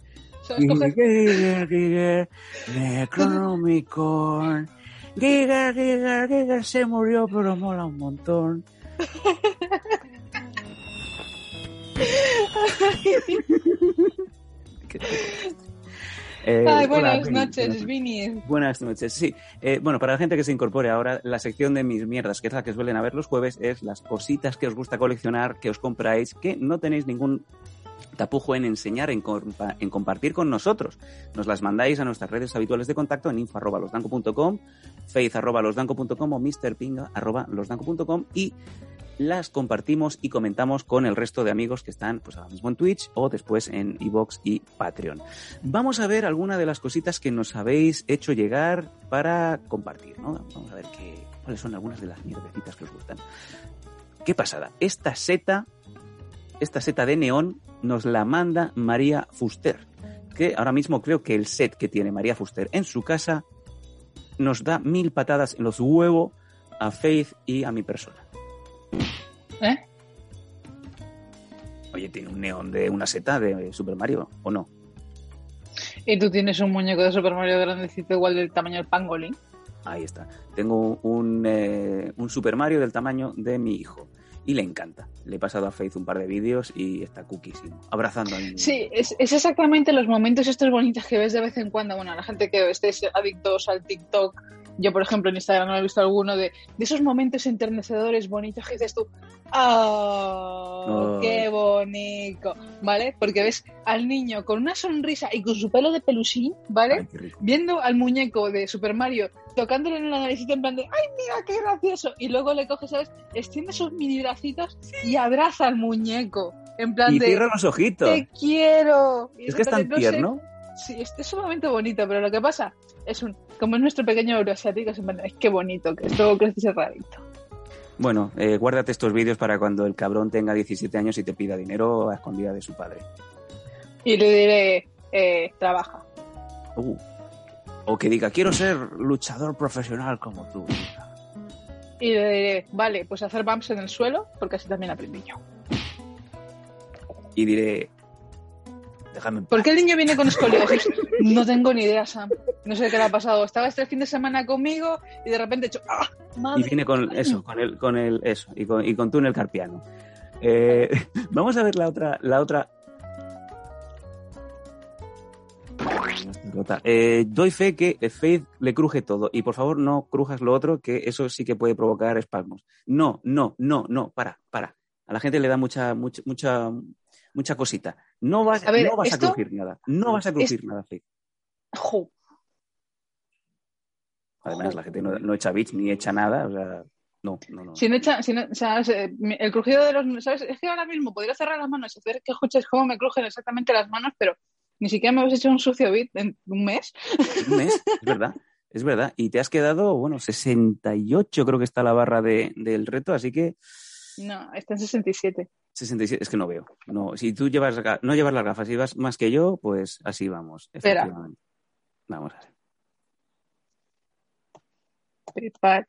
Giger, Giger, Giger, Necronomicon. Giger, Giger, Giger se murió, pero mola un montón. Eh, Ay, buenas noches, Vini. Buenas noches, sí. Eh, bueno, para la gente que se incorpore ahora, la sección de mis mierdas, que es la que suelen haber los jueves, es las cositas que os gusta coleccionar, que os compráis, que no tenéis ningún tapujo en enseñar, en, compa- en compartir con nosotros. Nos las mandáis a nuestras redes habituales de contacto en info.losdanco.com, faith.losdanco.com o mrpinga.losdanco.com y las compartimos y comentamos con el resto de amigos que están pues ahora mismo en Twitch o después en iVoox y Patreon. Vamos a ver algunas de las cositas que nos habéis hecho llegar para compartir, ¿no? Vamos a ver qué, cuáles son algunas de las mierdecitas que os gustan. Qué pasada. Esta seta, esta seta de neón, nos la manda María Fuster, que ahora mismo creo que el set que tiene María Fuster en su casa nos da mil patadas en los huevos a Faith y a mi persona. ¿Eh? Oye, tiene un neón de una seta de Super Mario, ¿o no? Y tú tienes un muñeco de Super Mario grandecito igual del tamaño del pangolín. Ahí está. Tengo un, eh, un Super Mario del tamaño de mi hijo. Y le encanta. Le he pasado a Faith un par de vídeos y está cuquísimo. Abrazando al niño. Sí, es, es exactamente los momentos estos bonitos que ves de vez en cuando. Bueno, la gente que estéis adictos al TikTok, yo por ejemplo en Instagram no he visto alguno de, de esos momentos enternecedores bonitos que dices tú, ¡oh, qué bonito! ¿Vale? Porque ves al niño con una sonrisa y con su pelo de pelusín, ¿vale? Ay. Viendo al muñeco de Super Mario tocándole en la naricita en plan de ¡ay, mira qué gracioso! Y luego le coge, ¿sabes? Extiende sus mini bracitos y abraza al muñeco. En plan Y de cierra los ojitos. ¡Te quiero! Y Es que es en tan sé, tierno. Sí, este es sumamente bonito, pero lo que pasa es un, como es nuestro pequeño euroasiático, es, que bonito, que esto crece ese rarito. Bueno, eh, guárdate estos vídeos para cuando el cabrón tenga 17 años y te pida dinero a escondida de su padre. Y le diré, eh, trabaja. Uh. O que diga, quiero ser luchador profesional como tú. hija". y le diré, vale, pues hacer bumps en el suelo, porque así también aprendí yo. Y diré, déjame. ¿Por qué el niño viene con escoliosis? No tengo ni idea, Sam. No sé qué le ha pasado. Estaba este fin de semana conmigo y de repente he hecho, ¡ah! Y Madre. viene con eso, con el, con el, eso, y con, y con túnel carpiano. Eh, vamos a ver la otra, la otra. Eh, doy fe que Faith le cruje todo y por favor no crujas lo otro que eso sí que puede provocar espasmos. No, no, no, no, para, para. A la gente le da mucha, mucha, mucha, mucha cosita. No vas, A ver, no vas a crujir nada. No vas a crujir nada, Faith. Jo. Además, la gente no, no echa bits ni echa nada. O sea, no, no, no. Echa, o sea, se- el crujido de los. ¿Sabes? Es que ahora mismo podría cerrar las manos y hacer que escuches cómo me crujen exactamente las manos, pero ni siquiera me habéis hecho un sucio beat en un mes. Un mes, es verdad. Es verdad. Y te has quedado, bueno, 68 creo que está la barra de, del reto, así que No, está en 67. 67, es que no veo. No, si tú llevas, no llevas las gafas y vas más que yo, pues así vamos. Espera. efectivamente. Vamos a ver. PayPal.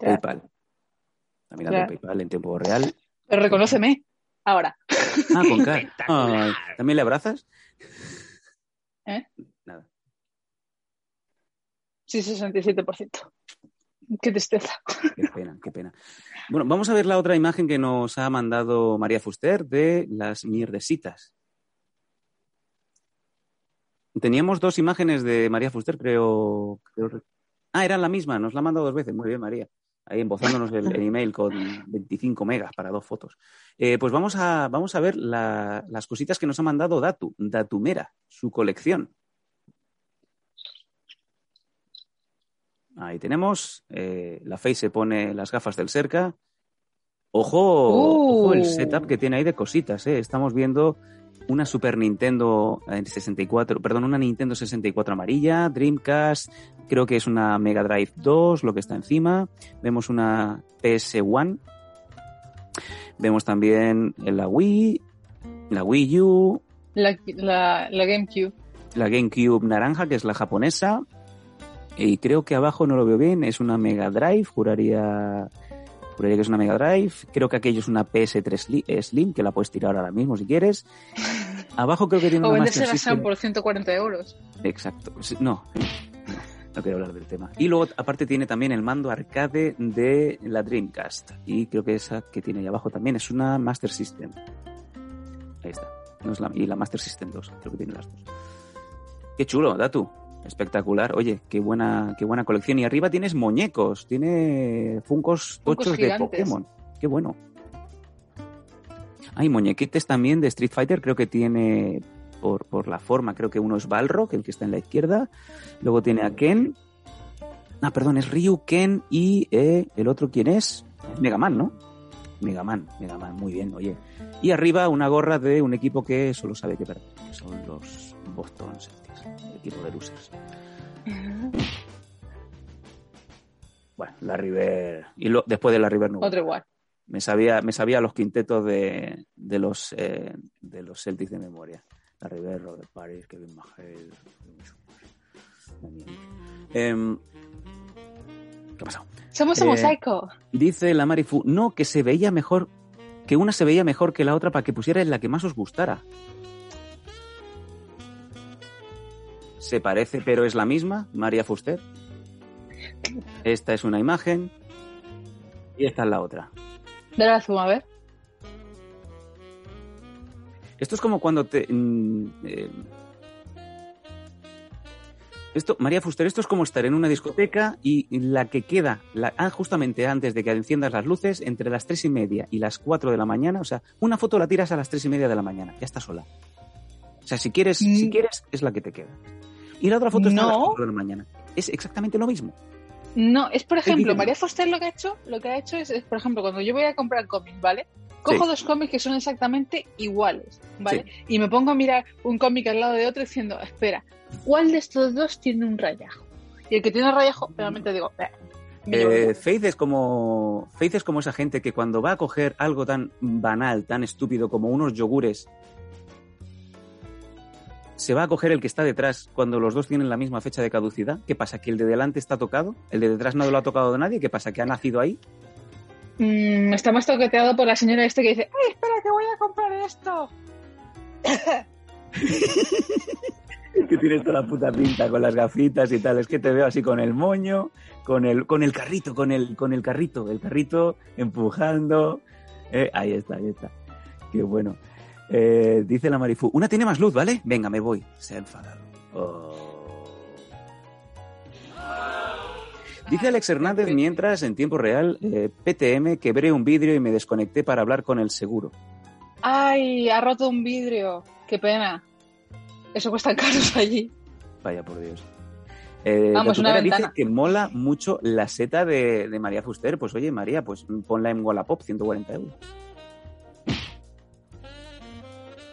Ya. PayPal. Está mirando Ya. PayPal en tiempo real. Pero reconóceme. Ahora. Ah, con K. Ay, ¿También le abrazas? ¿Eh? Nada. Sí, 67%. Qué tristeza. Qué pena, qué pena. Bueno, vamos a ver la otra imagen que nos ha mandado María Fuster de las mierdesitas. Teníamos dos imágenes de María Fuster, creo, Ah, eran la misma, nos la ha mandado dos veces. Muy bien, María. Ahí embozándonos el, el email con 25 megas para dos fotos. Eh, pues vamos a, vamos a ver la- las cositas que nos ha mandado Datu, Datumera, su colección. Ahí tenemos. eh, la Face se pone las gafas del cerca. Ojo, ojo el Uh. setup que tiene ahí de cositas. eh. Estamos viendo una Super Nintendo en 64, perdón, una Nintendo 64 amarilla, Dreamcast, creo que es una Mega Drive 2, lo que está encima. Vemos una PS1. Vemos también la Wii, la Wii U, La, la, la GameCube. la GameCube naranja, que es la japonesa. Y creo que abajo no lo veo bien, es una Mega Drive, juraría, juraría que es una Mega Drive. Creo que aquello es una PS3 Sli- Slim, que la puedes tirar ahora mismo si quieres. Abajo creo que tiene O una venderse Master la Sam System. por 140 euros. Exacto. No, no, no quiero hablar del tema. Y luego, aparte, tiene también el mando arcade de la Dreamcast. Y creo que esa que tiene ahí abajo también es una Master System. Ahí está. No es la- y la Master System 2, creo que tiene las dos. Qué chulo, Datu. Espectacular. Oye, qué buena, qué buena colección. Y arriba tienes muñecos, tiene funcos Funkos tochos de. Pokémon. Qué bueno. Hay muñequites también de Street Fighter, creo que tiene por, por la forma, creo que uno es Balrog, el que está en la izquierda. Luego tiene a Ken. Ah, perdón, es Ryu, Ken y eh, el otro, ¿quién es? Mega Man, ¿no? Mega Man, Mega Man, muy bien, oye. Y arriba una gorra de un equipo que solo sabe que perder, que son los Boston Celtics, el equipo de losers. Bueno, la River. Y lo- después de la River no. Otro igual. Me sabía, me sabía los quintetos de, de los eh, de los Celtics de memoria. La River, Robert Paris, Kevin Mahel. ¿Qué ha pasado? Somos Eh, un mosaico. Dice la Marifu, no, que se veía mejor, que una se veía mejor que la otra para que pusiera la que más os gustara. Se parece, pero es la misma, María Fuster. Esta es una imagen y esta es la otra. Dale la zoom, a ver. Esto es como cuando te... mm, eh, esto, María Fuster, esto es como estar en una discoteca y la que queda, la, ah, justamente antes de que enciendas las luces, entre las tres y media y las cuatro de la mañana, o sea, una foto la tiras a las tres y media de la mañana, ya está sola. O sea, si quieres, Mm. si quieres, es la que te queda. Y la otra foto está a las No. cuatro de la mañana. Es exactamente lo mismo. No, es por ejemplo. María Foster lo que ha hecho, lo que ha hecho es, es, por ejemplo, cuando yo voy a comprar cómics, ¿vale? Cojo Sí. dos cómics que son exactamente iguales, ¿vale? Y me pongo a mirar un cómic al lado de otro diciendo, espera, ¿cuál de estos dos tiene un rayajo? Y el que tiene rayajo, realmente digo, eh, Eh. Faith es como Faith es como esa gente que cuando va a coger algo tan banal, tan estúpido como unos yogures, se va a coger el que está detrás cuando los dos tienen la misma fecha de caducidad? ¿Qué pasa? ¿Que el de delante está tocado? ¿El de detrás no lo ha tocado de nadie? ¿Qué pasa? ¿Que ha nacido ahí? Mm, está más toqueteado por la señora este que dice, ¡ay, espera, que voy a comprar esto! que tienes toda la puta pinta con las gafitas y tal. Es que te veo así con el moño, con el, con el carrito, con el, con el carrito, el carrito empujando. Eh, ahí está, ahí está. Qué bueno. Eh, dice la Marifu, una tiene más luz, ¿vale? Venga, me voy. Se ha enfadado. Oh. Dice Alex Hernández, mientras en tiempo real, eh, PTM, quebré un vidrio y me desconecté para hablar con el seguro. ¡Ay! Ha roto un vidrio. ¡Qué pena! Eso cuesta caros allí. Vaya por Dios. Eh, Vamos, la una dice que mola mucho la seta de, de María Fuster. Pues oye, María, pues ponla en Wallapop, 140 euros.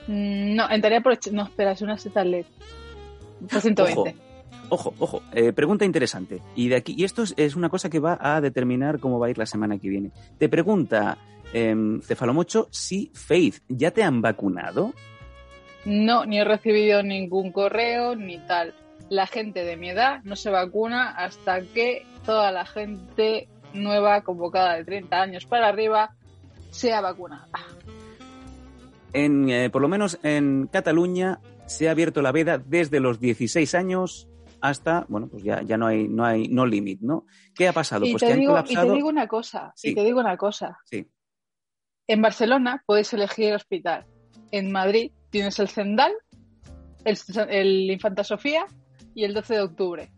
Mm, No, entraría por... No, espera, es una seta LED. Por 120. Ojo, ojo, eh, pregunta interesante. Y de aquí, y esto es, es una cosa que va a determinar cómo va a ir la semana que viene. Te pregunta eh, Cefalomocho si Faith, ¿ya te han vacunado? No, ni he recibido ningún correo ni tal. La gente de mi edad no se vacuna hasta que toda la gente nueva convocada de 30 años para arriba sea vacunada. En, eh, por lo menos en Cataluña se ha abierto la veda desde los 16 años hasta, bueno, pues ya, ya no hay, no hay, no limit, ¿no? ¿Qué ha pasado? Y pues te, que han digo, y te digo una cosa, Sí. y te digo una cosa. Sí. En Barcelona puedes elegir hospital. En Madrid tienes el Zendal, el, el Infanta Sofía y el 12 de octubre.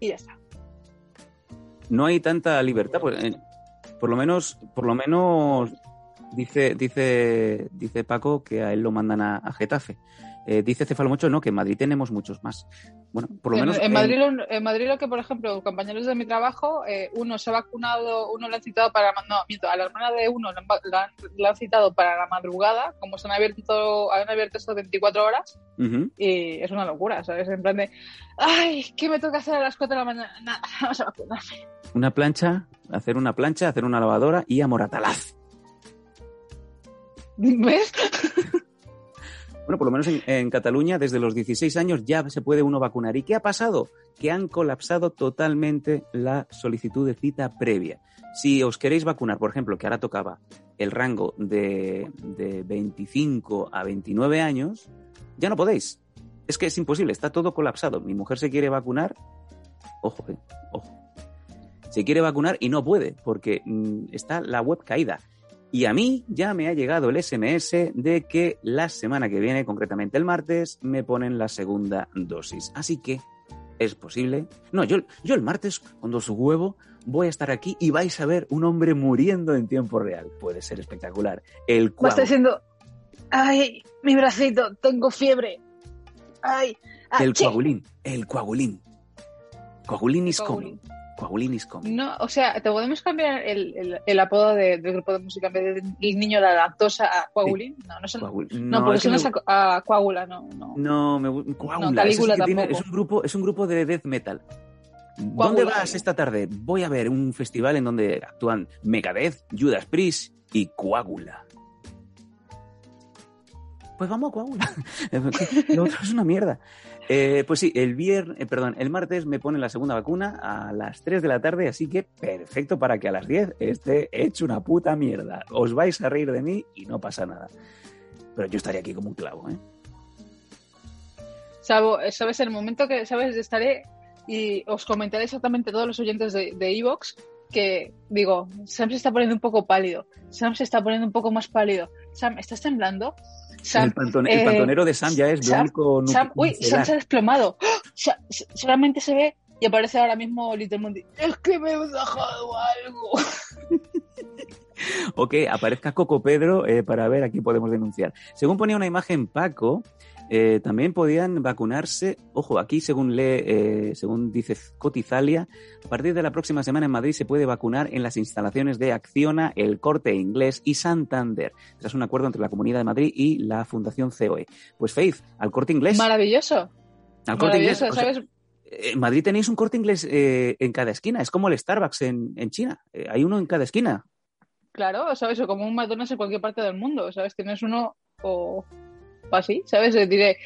Y ya está. no hay tanta libertad. Pues, eh, por lo menos, por lo menos dice, dice, dice Paco que a él lo mandan a, a Getafe. Eh, dice Cefalomocho, no, que en Madrid tenemos muchos más. Bueno, por lo en, menos. en Madrid, lo, en Madrid lo que, por ejemplo, compañeros de mi trabajo, eh, uno se ha vacunado, uno le han citado para... No, miento, a la hermana de uno le han, citado para la madrugada, como se han abierto, han abierto esto 24 horas, y es una locura, ¿sabes? En plan de, ay, ¿qué me toca hacer a las 4 de la mañana? Nada, vamos a vacunarme. Una plancha, hacer una plancha, hacer una lavadora y a Moratalaz. ¿Ves? Bueno, por lo menos en, Cataluña, desde los 16 años ya se puede uno vacunar. ¿Y qué ha pasado? Que han colapsado totalmente la solicitud de cita previa. Si os queréis vacunar, por ejemplo, que ahora tocaba el rango de, de 25 a 29 años, ya no podéis. Es que es imposible, está todo colapsado. Mi mujer se quiere vacunar, ojo, eh, ojo. Se quiere vacunar y no puede porque mm, está la web caída. Y a mí ya me ha llegado el SMS de que la semana que viene, concretamente el martes, me ponen la segunda dosis. Así que es posible. No, yo, yo el martes, cuando su huevo, voy a estar aquí y vais a ver un hombre muriendo en tiempo real. Puede ser espectacular. El cual. estar diciendo, ay, mi bracito, tengo fiebre. Ay, El achí". coagulín. El coagulín. Coagulín is Coagulín. coming. Coagulín is coming. No, o sea, te podemos cambiar el, el, el apodo de- del grupo de música en vez de el niño la lactosa a coagulín. No, no son. Coagul- No, es porque no me- es a, a coágula, no, no. No, me gu- Coágula, No, es, Calígula que tiene- tampoco. es un grupo, es un grupo de death metal. ¿Dónde vas ¿no? esta tarde? Voy a ver un festival en donde actúan Megadeth, Judas Priest y Coágula. Pues vamos a Coágula. Lo otro es una mierda. Eh, pues sí, el viernes, perdón, el martes me ponen la segunda vacuna a las 3 de la tarde, así que perfecto para que a las 10 esté hecho una puta mierda. Os vais a reír de mí y no pasa nada. Pero yo estaría aquí como un clavo, ¿eh? Sabo- ¿Sabes? El momento que, ¿sabes? Estaré y os comentaré exactamente todos los oyentes de de Evox que, digo, Sam se está poniendo un poco pálido. Sam se está poniendo un poco más pálido. Sam, ¿estás temblando? Sam, el, pantone- el eh, pantonero de Sam ya es Sam- blanco Sam, uy, Sam se ha desplomado. ¡Ah! Solamente se ve y aparece ahora mismo Little Monty. Es que me he dejado algo. O que aparezca Coco Pedro eh, para ver aquí podemos denunciar. Según ponía una imagen Paco, eh, también podían vacunarse, ojo, aquí según lee, eh, según dice Cotizalia, a partir de la próxima semana en Madrid se puede vacunar en las instalaciones de Acciona, El Corte Inglés y Santander, tras un acuerdo entre la Comunidad de Madrid y la Fundación COE. Pues Faith, al Corte Inglés. Maravilloso. al Corte Inglés. Eh, en Madrid tenéis un Corte Inglés eh, en cada esquina, es como el Starbucks en, en China, hay uno en cada esquina. Claro, ¿sabes? O como un McDonald's en cualquier parte del mundo, ¿sabes? Tienes uno o... o así, ¿sabes? Le diré,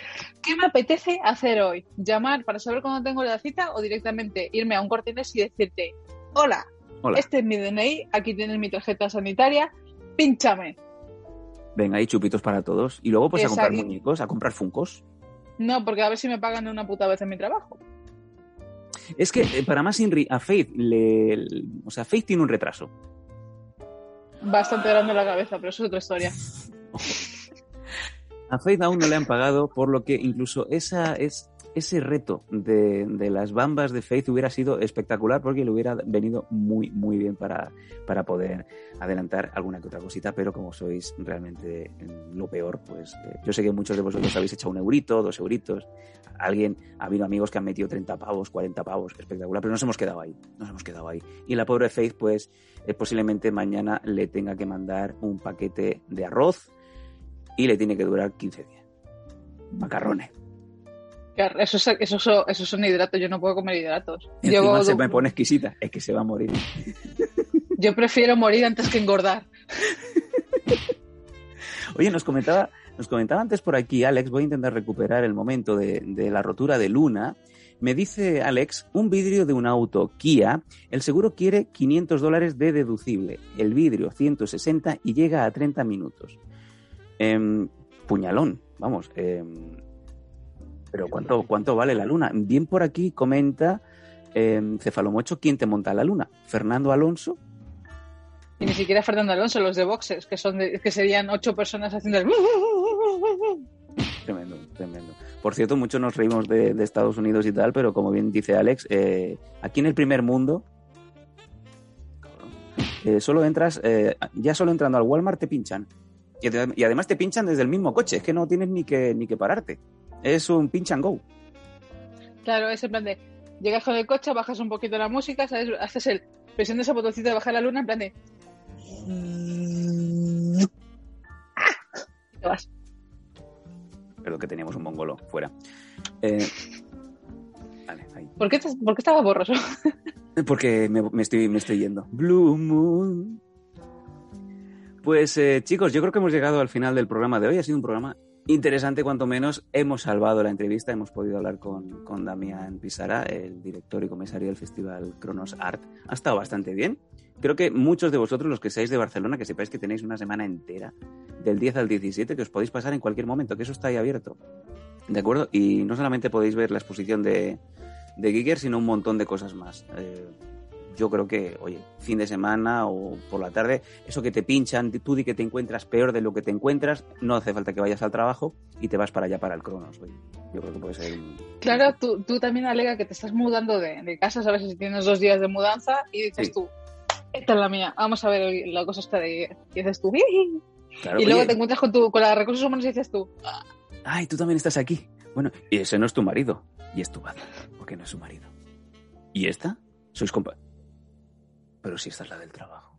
¿qué me apetece hacer hoy? ¿Llamar para saber cuándo tengo la cita o directamente irme a un cortines y decirte, hola, Hola. este es mi DNI, aquí tienes mi tarjeta sanitaria, pínchame. Venga, hay chupitos para todos. Y luego pues a comprar muñecos, a comprar funcos. No, porque a ver si me pagan de una puta vez en mi trabajo. Es que eh, para más Inri, a Faith le, le- O sea, Faith tiene un retraso. Bastante grande la cabeza, pero eso es otra historia. A Faith aún no le han pagado, por lo que incluso esa es ese reto de, de las bambas de Faith hubiera sido espectacular porque le hubiera venido muy, muy bien para, para poder adelantar alguna que otra cosita, pero como sois realmente lo peor, pues eh, yo sé que muchos de vosotros habéis echado un eurito, dos euritos, alguien, ha habido amigos que han metido 30 pavos, 40 pavos, espectacular, pero nos hemos quedado ahí, nos hemos quedado ahí. Y la pobre Faith, pues eh, posiblemente mañana le tenga que mandar un paquete de arroz y le tiene que durar 15 días. Macarrones. Eso, es- eso, eso, eso son hidratos, yo no puedo comer hidratos. Encima Yo, se me pone exquisita, es que se va a morir. yo prefiero morir antes que engordar. Oye, nos comentaba, nos comentaba antes por aquí, Alex, voy a intentar recuperar el momento de, de la rotura de Luna. Me dice Alex, un vidrio de un auto Kia, el seguro quiere 500 dólares de deducible, el vidrio 160 y llega a 30 minutos. Em, puñalón, vamos. em, pero ¿cuánto, ¿cuánto vale la luna? Bien por aquí comenta em, Cefalomocho, ¿quién te monta la luna? ¿Fernando Alonso? Y ni siquiera Fernando Alonso, los de boxes, que son de- que serían ocho personas haciendo el... Tremendo, tremendo. Por cierto, muchos nos reímos de, de Estados Unidos y tal, pero como bien dice Alex, eh, aquí en el primer mundo, eh, solo entras, eh, ya solo entrando al Walmart te pinchan. Y, ade- y además te pinchan desde el mismo coche, es que no tienes ni que, ni que pararte. Es un pinch and go. Claro, es en plan de... Llegas con el coche, bajas un poquito la música, ¿sabes? Haces el... Presión de ese botoncito de bajar la luna, en plan de... Y te vas. Pero que teníamos un mongolo fuera. Eh, vale, ahí. ¿Por qué, estás- ¿Por qué estaba borroso? Porque me, me estoy, me estoy yendo. Blue Moon. Pues eh, chicos, yo creo que hemos llegado al final del programa de hoy. Ha sido un programa interesante, cuanto menos. Hemos salvado la entrevista, hemos podido hablar con, con Damián Pisara, el director y comisario del Festival Cronos Art. Ha estado bastante bien. Creo que muchos de vosotros, los que seáis de Barcelona, que sepáis que tenéis una semana entera, del 10 al 17, que os podéis pasar en cualquier momento, que eso está ahí abierto. ¿De acuerdo? Y no solamente podéis ver la exposición de, de Giger, sino un montón de cosas más. Eh, yo creo que, oye, fin de semana o por la tarde, eso que te pinchan, tú di que te encuentras peor de lo que te encuentras, no hace falta que vayas al trabajo y te vas para allá para el Cronos. Oye, yo creo que puede ser un... Claro, tú, tú también alega que te estás mudando de, de casa, sabes si tienes dos días de mudanza y dices Sí. tú, esta es la mía, vamos a ver la cosa está de... Y dices tú, y luego oye, te encuentras con, tu, con la recursos humanos y dices tú, ay, tú también estás aquí. Bueno, y ese no es tu marido, y es tu madre, porque no es su marido. ¿Y esta? Sois compa... Pero si esta es la del trabajo.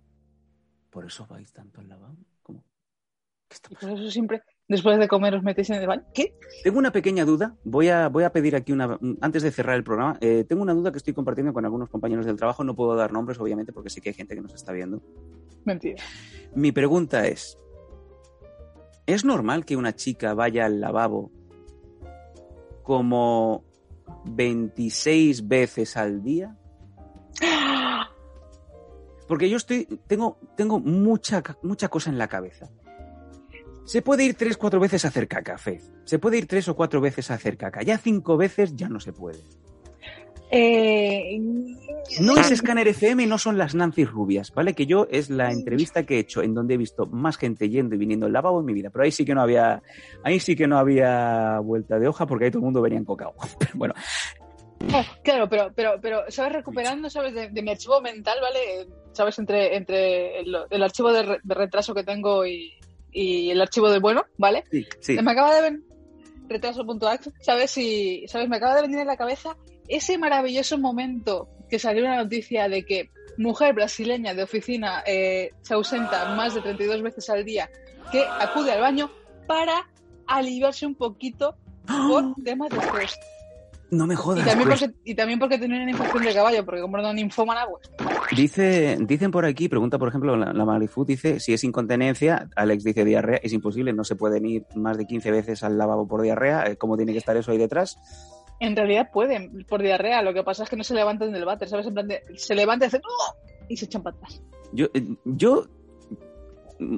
¿Por eso vais tanto al lavabo? ¿Cómo? ¿Qué está y por eso siempre después de comer os metéis en el baño. ¿Qué? Tengo una pequeña duda. Voy a, voy a pedir aquí una. Antes de cerrar el programa, eh, tengo una duda que estoy compartiendo con algunos compañeros del trabajo. No puedo dar nombres, obviamente, porque sé que hay gente que nos está viendo. Mentira. Mi pregunta es: ¿es normal que una chica vaya al lavabo como 26 veces al día? Porque yo estoy, tengo, tengo mucha, mucha cosa en la cabeza. Se puede ir tres, cuatro veces a hacer caca, Fez. Se puede ir tres o cuatro veces a hacer caca. Ya cinco veces ya no se puede. Eh, No es Scanner FM y no son las Nancy rubias, ¿vale? Que yo es la entrevista que he hecho en donde he visto más gente yendo y viniendo al lavabo en mi vida. Pero ahí sí que no había, ahí sí que no había vuelta de hoja porque ahí todo el mundo venía en cocao. Pero bueno, oh, claro, pero, pero, pero, ¿sabes? Recuperando, ¿sabes? De, de mi archivo mental, ¿vale? ¿Sabes? Entre, entre el, el archivo de, re- de retraso que tengo y, y el archivo de bueno, ¿vale? sí, sí. Me acaba de ver retraso.ax, ¿sabes? Y, ¿sabes? Me acaba de venir en la cabeza ese maravilloso momento que salió una noticia de que mujer brasileña de oficina eh, se ausenta más de 32 veces al día que acude al baño para aliviarse un poquito por temas de estrés. No me Y jodas. también, pues. porque, y también porque tenía una infección de caballo, porque como era una ninfómana, pues Dice, dicen por aquí, pregunta por ejemplo la, la dice si es incontinencia, Alex dice diarrea, es imposible, no se pueden ir más de 15 veces al lavabo por diarrea, eh, ¿cómo tiene que estar eso ahí detrás? En realidad pueden, por diarrea. Lo que pasa es que no se levantan del váter, ¿sabes? En plan de, se levantan y hacen ¡Oh! y se echan patas. Yo, eh, yo,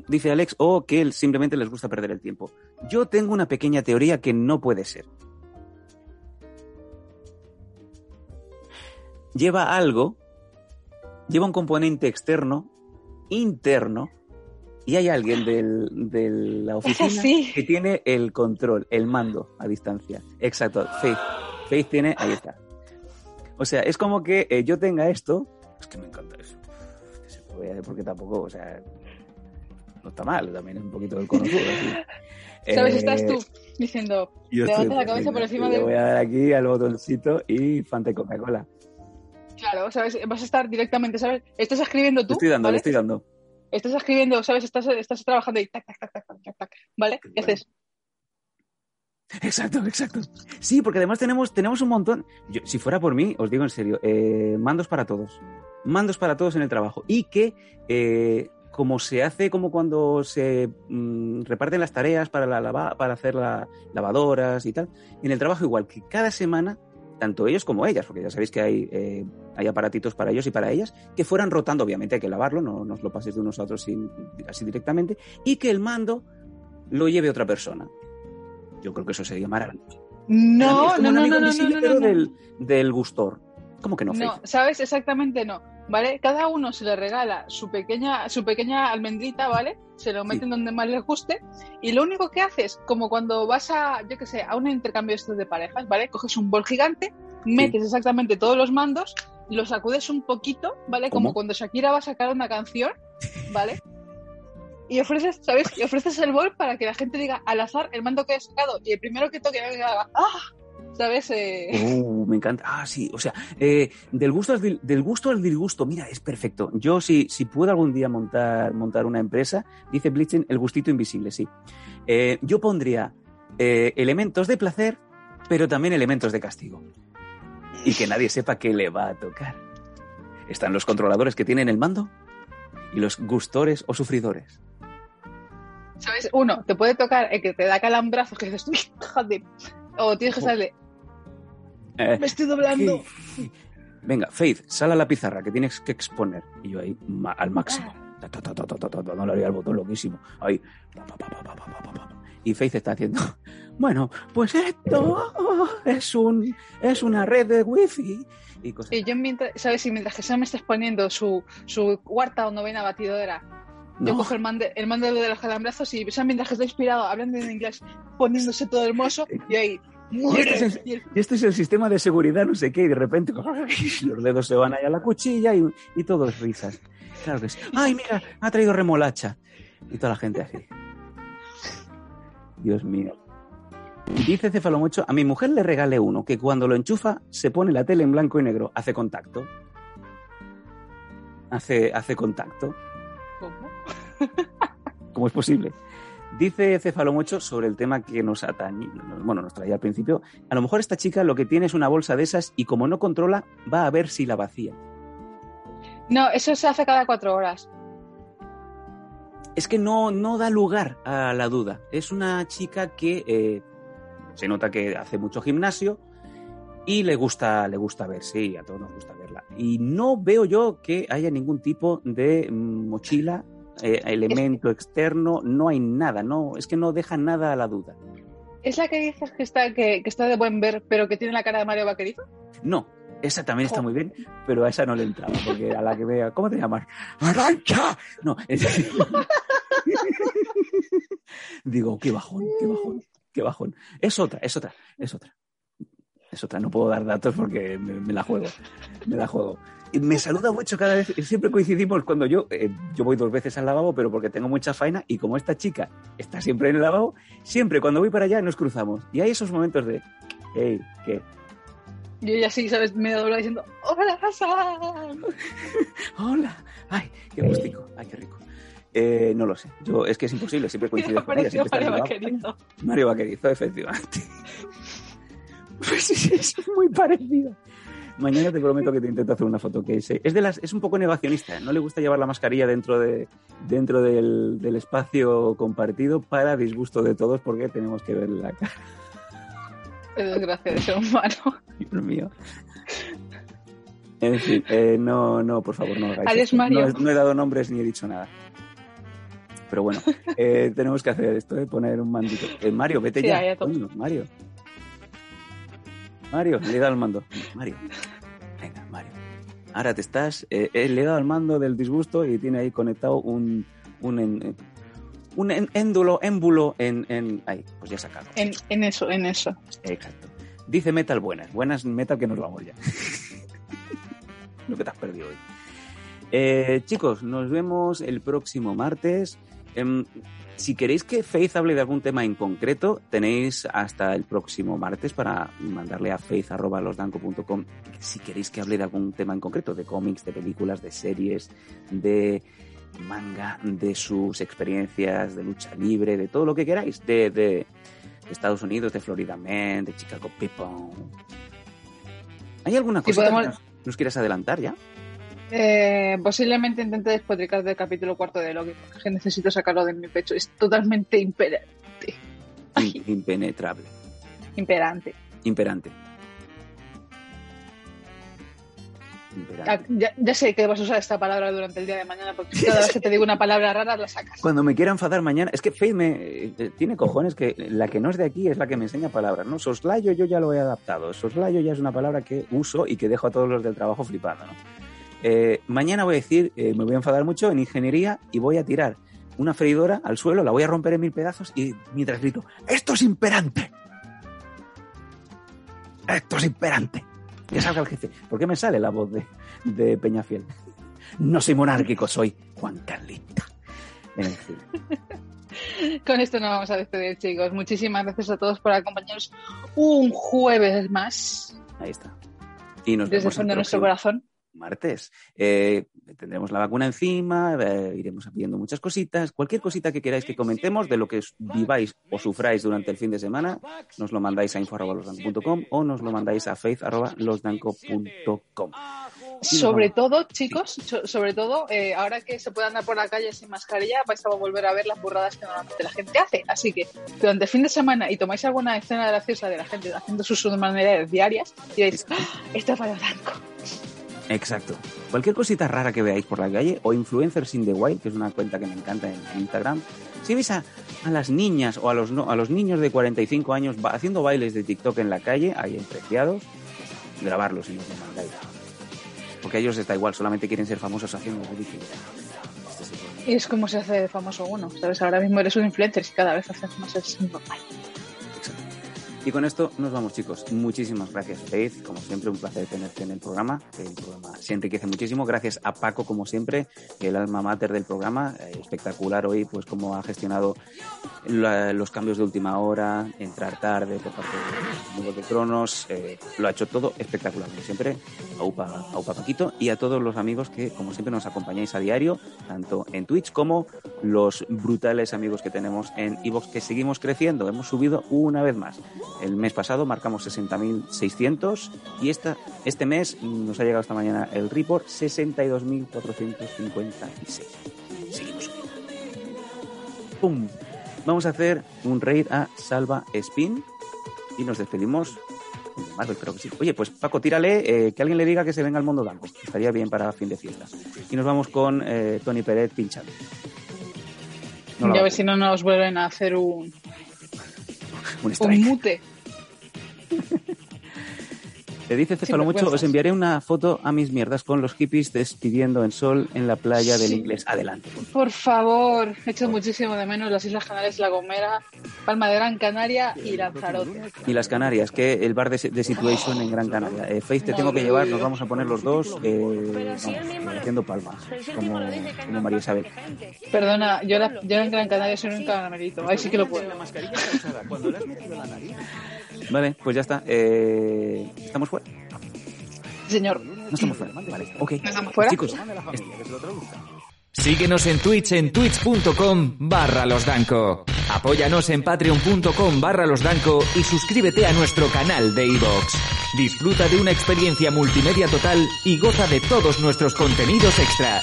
dice Alex, o que simplemente les gusta perder el tiempo. Yo tengo una pequeña teoría que no puede ser. Lleva algo, lleva un componente externo, interno, y hay alguien del- de la oficina que tiene el control, el mando a distancia. Exacto, Faith. Faith tiene, ahí está. O sea, es como que eh, yo tenga esto, es que me encanta eso. Que se puede, porque tampoco, o sea, no está mal, también es un poquito del cono duro, así. ¿Sabes? Eh, Estás tú diciendo, levanta la cabeza por encima le de... voy a dar aquí al botoncito y Fanta Coca-Cola. Claro, ¿sabes? Vas a estar directamente, ¿sabes? Estás escribiendo tú, estoy dando, ¿vale? le estoy dando. Estás escribiendo, ¿sabes? Estás, estás trabajando y tac, tac, tac, tac, tac, tac, ¿vale? ¿Qué haces? Exacto, exacto. Sí, porque además tenemos, tenemos un montón. Yo, si fuera por mí, os digo en serio, eh, mandos para todos. Mandos para todos en el trabajo. Y que, eh, como se hace como cuando se mm, reparten las tareas para, la lava- para hacer las lavadoras y tal, en el trabajo igual, que cada semana, tanto ellos como ellas, porque ya sabéis que hay, eh, hay aparatitos para ellos y para ellas, que fueran rotando, obviamente hay que lavarlo, no nos lo pases de unos a otros sin- así directamente, y que el mando lo lleve otra persona. Yo creo que eso sería maravilloso. No, no, no, no, no, no, no, no. Del, del gustor. ¿Cómo que no, No, Faith? ¿sabes? Exactamente no. ¿Vale? Cada uno se le regala su pequeña, su pequeña almendrita, ¿vale? Se lo meten donde más les guste. Y lo único que haces, como cuando vas a, yo qué sé, a un intercambio estos de parejas, ¿vale? Coges un bol gigante, metes exactamente todos los mandos, los sacudes un poquito, ¿vale? Como cuando Shakira va a sacar una canción, ¿vale? Y ofreces, ¿sabes? Y ofreces el bol para que la gente diga al azar el mando que ha sacado. Y el primero que toque haga, ¡ah! ¿Sabes? Eh, Uh, me encanta. Ah, sí, o sea, eh, del, gusto al, del gusto al disgusto, mira, es perfecto. Yo, si, si puedo algún día montar, montar una empresa, dice Blitzen, el gustito invisible, sí. Eh, yo pondría eh, elementos de placer, pero también elementos de castigo. Y que nadie sepa qué le va a tocar. Están los controladores que tienen el mando y los gustores o sufridores. ¿Sabes? Uno, te puede tocar el que te da calambrazos, que dices, uy, joder. O tienes que salir, eh, Me estoy doblando. Venga, Faith, sal a la pizarra que tienes que exponer. Y yo ahí, al máximo. No le haría el botón loquísimo. Ahí. Y Faith está haciendo. Bueno, pues esto es un es una red de wifi. Y cosas. Y yo mientras, ¿sabes? Y mientras que Sam está exponiendo su, su cuarta o novena batidora. Yo cojo el mando, el mando de los calambrazos y o mientras que está inspirado hablando en inglés, poniéndose todo hermoso, eh, y ahí y este, es el, y este es el sistema de seguridad, no sé qué, y de repente los dedos se van ahí a la cuchilla y, y todo es risas. Claro que sí. ¡Ay, mira! Ha traído remolacha. Y toda la gente así. Dios mío. Dice Cefalomocho, a mi mujer le regalé uno que cuando lo enchufa se pone la tele en blanco y negro. Hace contacto. Hace, hace contacto. ¿Cómo? ¿Cómo es posible? Dice Cefalomocho sobre el tema que nos atañe, bueno, nos traía al principio. A lo mejor esta chica lo que tiene es una bolsa de esas y como no controla, va a ver si la vacía. No, eso se hace cada cuatro horas. Es que no, no da lugar a la duda. Es una chica que eh, se nota que hace mucho gimnasio y le gusta, le gusta verse y a todos nos gusta verla. Y no veo yo que haya ningún tipo de mm, mochila, eh, elemento externo, no hay nada, no, es que no deja nada a la duda. ¿Es la que dices que está, que, que está de buen ver, pero que tiene la cara de Mario Vaquerizo? No, esa también está muy bien, pero a esa no le entraba, porque a la que vea, ¿cómo te llamas? ¡Arancha! No, es- digo, qué bajón, qué bajón, qué bajón. Es otra, es otra, es otra. Es otra, no puedo dar datos porque me, me la juego, me la juego. Me saluda mucho cada vez, siempre coincidimos cuando yo, eh, yo voy dos veces al lavabo, pero porque tengo mucha faena y como esta chica está siempre en el lavabo, siempre cuando voy para allá nos cruzamos. Y hay esos momentos de, hey, ¿qué? Yo ya sí, ¿sabes? Me dobla diciendo, ¡Hola, Sam! Hola, ay, qué gustico, ay, qué rico. Eh, no lo sé, yo es que es imposible, siempre Me coincides con ella, siempre Mario. Vaquerizo. Mario Vaquerizo, efectivamente. Pues sí, sí, es muy parecido. Mañana te prometo que te intento hacer una foto que es, es de las es un poco negacionista. No le gusta llevar la mascarilla dentro de dentro del, del espacio compartido para disgusto de todos porque tenemos que ver la cara. Qué desgracia de ser humano. Dios mío. En fin, eh, no, no, por favor, no hagáis Adiós. Mario. No, he- no he dado nombres ni he dicho nada. Pero bueno, eh, tenemos que hacer esto, de poner un mandito. Eh, Mario, vete Sí, ya. Coño, Mario. Mario, le he dado el mando. Mario. Venga, Mario. Ahora te estás. eh, eh, le he dado el mando del disgusto y tiene ahí conectado un. un, en- un éndulo, émbulo en, en. Ahí, pues ya sacado. En, en eso, en eso. Exacto. Dice Metal buenas. Buenas Metal que nos vamos ya. Lo que te has perdido hoy. Eh, chicos, nos vemos el próximo martes. Si queréis que Faith hable de algún tema en concreto, tenéis hasta el próximo martes para mandarle a faith.losdanco.com si queréis que hable de algún tema en concreto, de cómics, de películas, de series, de manga, de sus experiencias de lucha libre, de todo lo que queráis, de, de- Estados Unidos, de Florida Man, de Chicago People. ¿Hay alguna cosa podemos- que nos, nos quieras adelantar ya? Eh, posiblemente intente despotricar del capítulo cuarto de Loki, porque es que necesito sacarlo de mi pecho. Es totalmente impera- In- impenetrable, imperante. imperante. Imperante. Ah, Ya, ya sé que vas a usar esta palabra durante el día de mañana, porque cada vez que te digo una palabra rara la sacas. Cuando me quiera enfadar mañana, es que Faith me eh, tiene cojones que la que no es de aquí es la que me enseña palabras, ¿no? Soslayo yo ya lo he adaptado. Soslayo ya es una palabra que uso y que dejo a todos los del trabajo flipando, ¿no? Eh, mañana voy a decir, eh, me voy a enfadar mucho en ingeniería y voy a tirar una freidora al suelo, la voy a romper en mil pedazos y mientras grito, ¡esto es imperante! ¡Esto es imperante! Salga el jefe. ¿Por qué me sale la voz de, de Peñafiel? No soy monárquico, soy Juan Carlita. En fin. Con esto nos vamos a despedir, chicos. Muchísimas gracias a todos por acompañarnos un jueves más Ahí está. Y nos desde el vemos el fondo de nuestro corazón. Martes. Eh, tendremos la vacuna encima, eh, iremos pidiendo muchas cositas. Cualquier cosita que queráis que comentemos de lo que viváis o sufráis durante el fin de semana, nos lo mandáis a info.losdanco.com o nos lo mandáis a faith.losdanco.com. Sobre todo, chicos, so- sobre todo, eh, ahora que se puede andar por la calle sin mascarilla, vais a volver a ver las burradas que normalmente la gente hace. Así que durante el fin de semana y tomáis alguna escena graciosa de la gente haciendo sus maneras diarias, diréis, ¡Ah! esto es para blanco. Exacto. Cualquier cosita rara que veáis por la calle o Influencers in the Wild, que es una cuenta que me encanta en, Instagram. Si veis a, a las niñas o a los, no- a los niños de 45 años haciendo bailes de TikTok en la calle, ahí empreciados, grabarlos y nos lo mandáis. Porque a ellos da igual, solamente quieren ser famosos haciendo ridículo. Este es el es como se hace famoso uno, ¿sabes? Ahora mismo eres un influencer y cada vez haces más es normal. Y con esto nos vamos, chicos. Muchísimas gracias, Faith. Como siempre, un placer tenerte en el programa. El programa se enriquece muchísimo. Gracias a Paco, como siempre, el alma mater del programa. Eh, espectacular hoy, pues, cómo ha gestionado los cambios de última hora, entrar tarde por parte de Juego de Cronos. eh, lo ha hecho todo espectacular, como siempre. A Upa, a Upa Paquito y a todos los amigos que, como siempre, nos acompañáis a diario, tanto en Twitch como los brutales amigos que tenemos en Evox, que seguimos creciendo. Hemos subido una vez más. El mes pasado marcamos 60.600 y esta, este mes nos ha llegado esta mañana el report 62.456. Seguimos. ¡Pum! Vamos a hacer un raid a Salva Spin y nos despedimos. de Marvel, creo que sí. Oye, pues Paco, tírale, eh, que alguien le diga que se venga al mundo danco. Estaría bien para fin de fiesta. Y nos vamos con eh, Tony Peret pinchando. No la y a ver si no nos vuelven a hacer un, Un mute. Te dice Cefalo Sin mucho, os enviaré una foto a mis mierdas con los hippies despidiendo en sol en la playa del Sí. inglés. Adelante. Por favor, he hecho muchísimo de menos las Islas Canarias, La Gomera, Palma de Gran Canaria y Lanzarote. Y las Canarias, que el bar de, de Situation en Gran Canaria. Eh, Faith, te tengo que llevar, nos vamos a poner los dos eh, haciendo palmas, como, como María Isabel. Perdona, yo, la- yo en Gran Canaria soy un caramelito, ahí sí que lo puedo. Vale, pues ya está. Eh, ¿Estamos fuera? Señor, No estamos fuera. Vale, ok. ¿No estamos fuera? Chicos, Síguenos en Twitch en twitch.com barra losdanco. Apóyanos en patreon.com barra losdanco y suscríbete a nuestro canal de iVoox. Disfruta de una experiencia multimedia total y goza de todos nuestros contenidos extra.